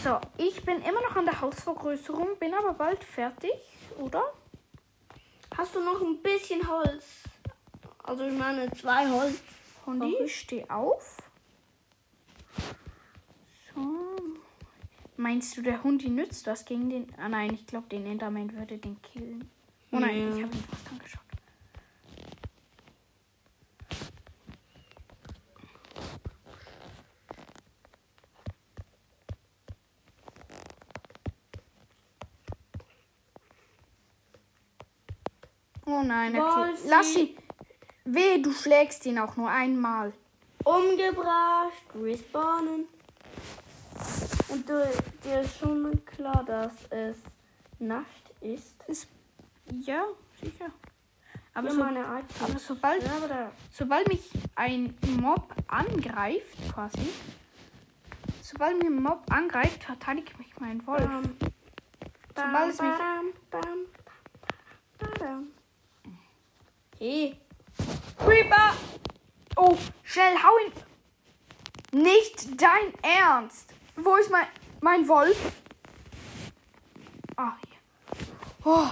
[SPEAKER 1] So, ich bin immer noch an der Hausvergrößerung, bin aber bald fertig, oder?
[SPEAKER 2] Hast du noch ein bisschen Holz? Also ich meine zwei Holz.
[SPEAKER 1] Hundi,
[SPEAKER 2] Okay.
[SPEAKER 1] steh auf. So. Meinst du, der Hundi nützt was gegen den... Ah nein, ich glaube, den Enderman würde den killen. Oh nein,
[SPEAKER 2] Ja.
[SPEAKER 1] ich habe ihn fast angeschaut. Oh nein.
[SPEAKER 2] Wolfi.
[SPEAKER 1] Lass ihn. Weh, du schlägst ihn auch nur einmal.
[SPEAKER 2] Umgebracht, respawnen. Und du, dir ist schon klar, dass es Nacht ist.
[SPEAKER 1] Ist, ja, sicher. Aber,
[SPEAKER 2] Ja,
[SPEAKER 1] so, aber sobald,
[SPEAKER 2] Ja, aber
[SPEAKER 1] sobald mich ein Mob angreift, quasi, sobald mich ein Mob angreift, verteidige ich mich mein Wolf.
[SPEAKER 2] Bam,
[SPEAKER 1] Sobald es mich-
[SPEAKER 2] bam, bam. Hey,
[SPEAKER 1] Creeper! Oh, schnell, hau ihn! Nicht dein Ernst! Wo ist mein, mein Wolf? Ah, hier. Oh,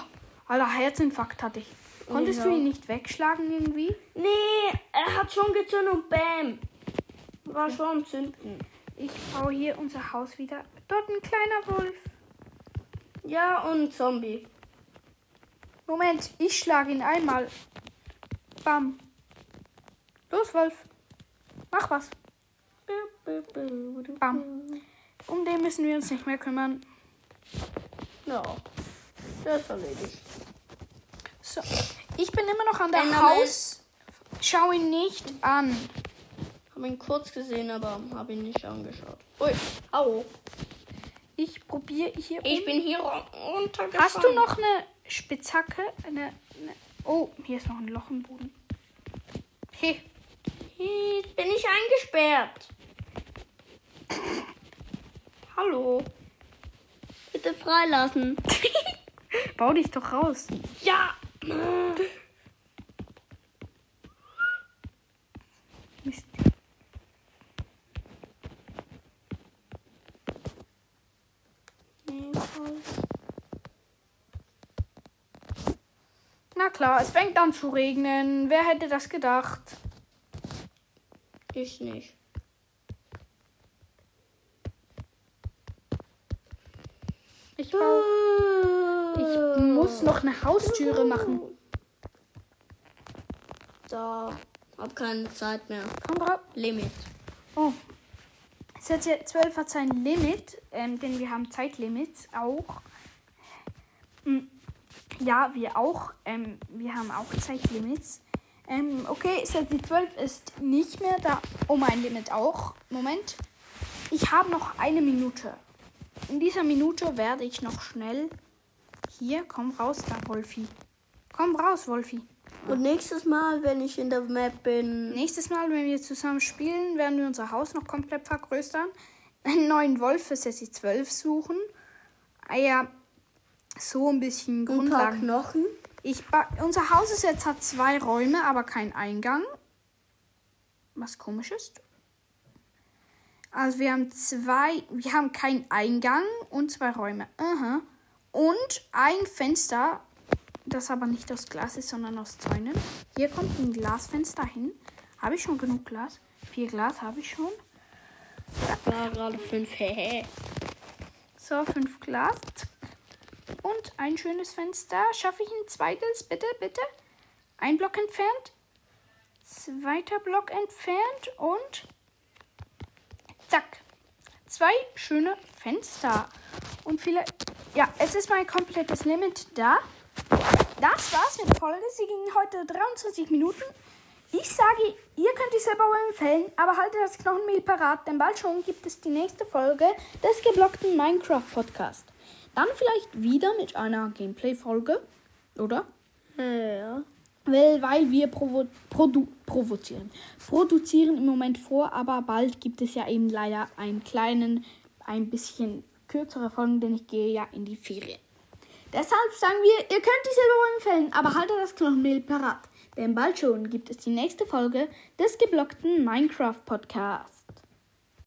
[SPEAKER 1] aller Herzinfarkt hatte ich. Konntest
[SPEAKER 2] Ja.
[SPEAKER 1] du ihn nicht wegschlagen irgendwie?
[SPEAKER 2] nee, er hat schon gezündet und bam. War schon am Zünden.
[SPEAKER 1] Ich baue hier unser Haus wieder. Dort ein kleiner Wolf.
[SPEAKER 2] Ja, und ein Zombie.
[SPEAKER 1] Moment, ich schlage ihn einmal. Bam. Los, Wolf. Mach was. Bam. Um den müssen wir uns nicht mehr kümmern.
[SPEAKER 2] Ja, das ist erledigt.
[SPEAKER 1] So. Ich bin immer noch an der
[SPEAKER 2] Enderman.
[SPEAKER 1] Haus. Schau ihn nicht an.
[SPEAKER 2] Habe ihn kurz gesehen, aber habe ihn nicht angeschaut. Ui, au.
[SPEAKER 1] Ich probiere hier.
[SPEAKER 2] Ich
[SPEAKER 1] um.
[SPEAKER 2] bin hier ru- runtergefallen.
[SPEAKER 1] Hast du noch eine Spitzhacke? Eine, eine. Oh, hier ist noch ein Loch im Boden. Hey,
[SPEAKER 2] Jetzt bin ich eingesperrt. *coughs* Hallo. Bitte freilassen. *laughs*
[SPEAKER 1] bau dich doch raus.
[SPEAKER 2] Ja.
[SPEAKER 1] Mist. Na klar, es fängt an zu regnen. Wer hätte das gedacht?
[SPEAKER 2] Ich nicht.
[SPEAKER 1] Ich, ich muss noch eine Haustüre machen.
[SPEAKER 2] So. Hab keine Zeit mehr.
[SPEAKER 1] Komm drauf.
[SPEAKER 2] Limit.
[SPEAKER 1] Oh. Es hat ja 12 hat sein Limit, ähm, denn wir haben Zeitlimits auch. Mm, Ja, wir auch. Ähm, wir haben auch Zeitlimits. Ähm, okay, Set 12 ist nicht mehr da. Oh, mein Limit auch. Moment. Ich habe noch eine Minute. In dieser Minute werde ich noch schnell. Hier, komm raus, da, Wolfi. Komm raus, Wolfi.
[SPEAKER 2] Und nächstes Mal, wenn ich in der Map bin.
[SPEAKER 1] Nächstes Mal, wenn wir zusammen spielen, werden wir unser Haus noch komplett vergrößern. *laughs* Einen neuen Wolf für Sassy 12 suchen. Ah ja, so ein bisschen
[SPEAKER 2] Ein paar
[SPEAKER 1] Grundlagen.
[SPEAKER 2] Knochen.
[SPEAKER 1] Ich unser Haus ist jetzt hat zwei Räume, aber kein Eingang. Was komisch ist. Also wir haben zwei, wir haben keinen Eingang und zwei Räume. Aha. Und ein Fenster, das aber nicht aus Glas ist, sondern aus Zäunen. Hier kommt ein Glasfenster hin. Habe ich schon genug Glas? Vier Glas habe ich schon.
[SPEAKER 2] Ja, gerade fünf. *laughs*
[SPEAKER 1] So, fünf Glas. Und ein schönes Fenster. Schaffe ich ein zweites? Bitte, bitte. Ein Block entfernt. Zweiter Block entfernt. Und zack. Zwei schöne Fenster. Und viele. Ja, es ist mein komplettes Limit da. Das war's mit der Folge. Sie ging heute 23 Minuten. Ich sage, ihr könnt die selber empfehlen, aber haltet das Knochenmehl parat, denn bald schon gibt es die nächste Folge des geblockten Minecraft Podcast. Dann vielleicht wieder mit einer Gameplay-Folge, oder?
[SPEAKER 2] Ja.
[SPEAKER 1] Weil, weil wir provo produ provozieren. Produzieren im Moment vor, aber bald gibt es ja eben leider einen kleinen, ein bisschen kürzere Folgen, denn ich gehe ja in die Ferien. Deshalb sagen wir, ihr könnt die selber empfehlen, aber haltet das Knochenmehl parat. Denn bald schon gibt es die nächste Folge des geblockten Minecraft Podcasts.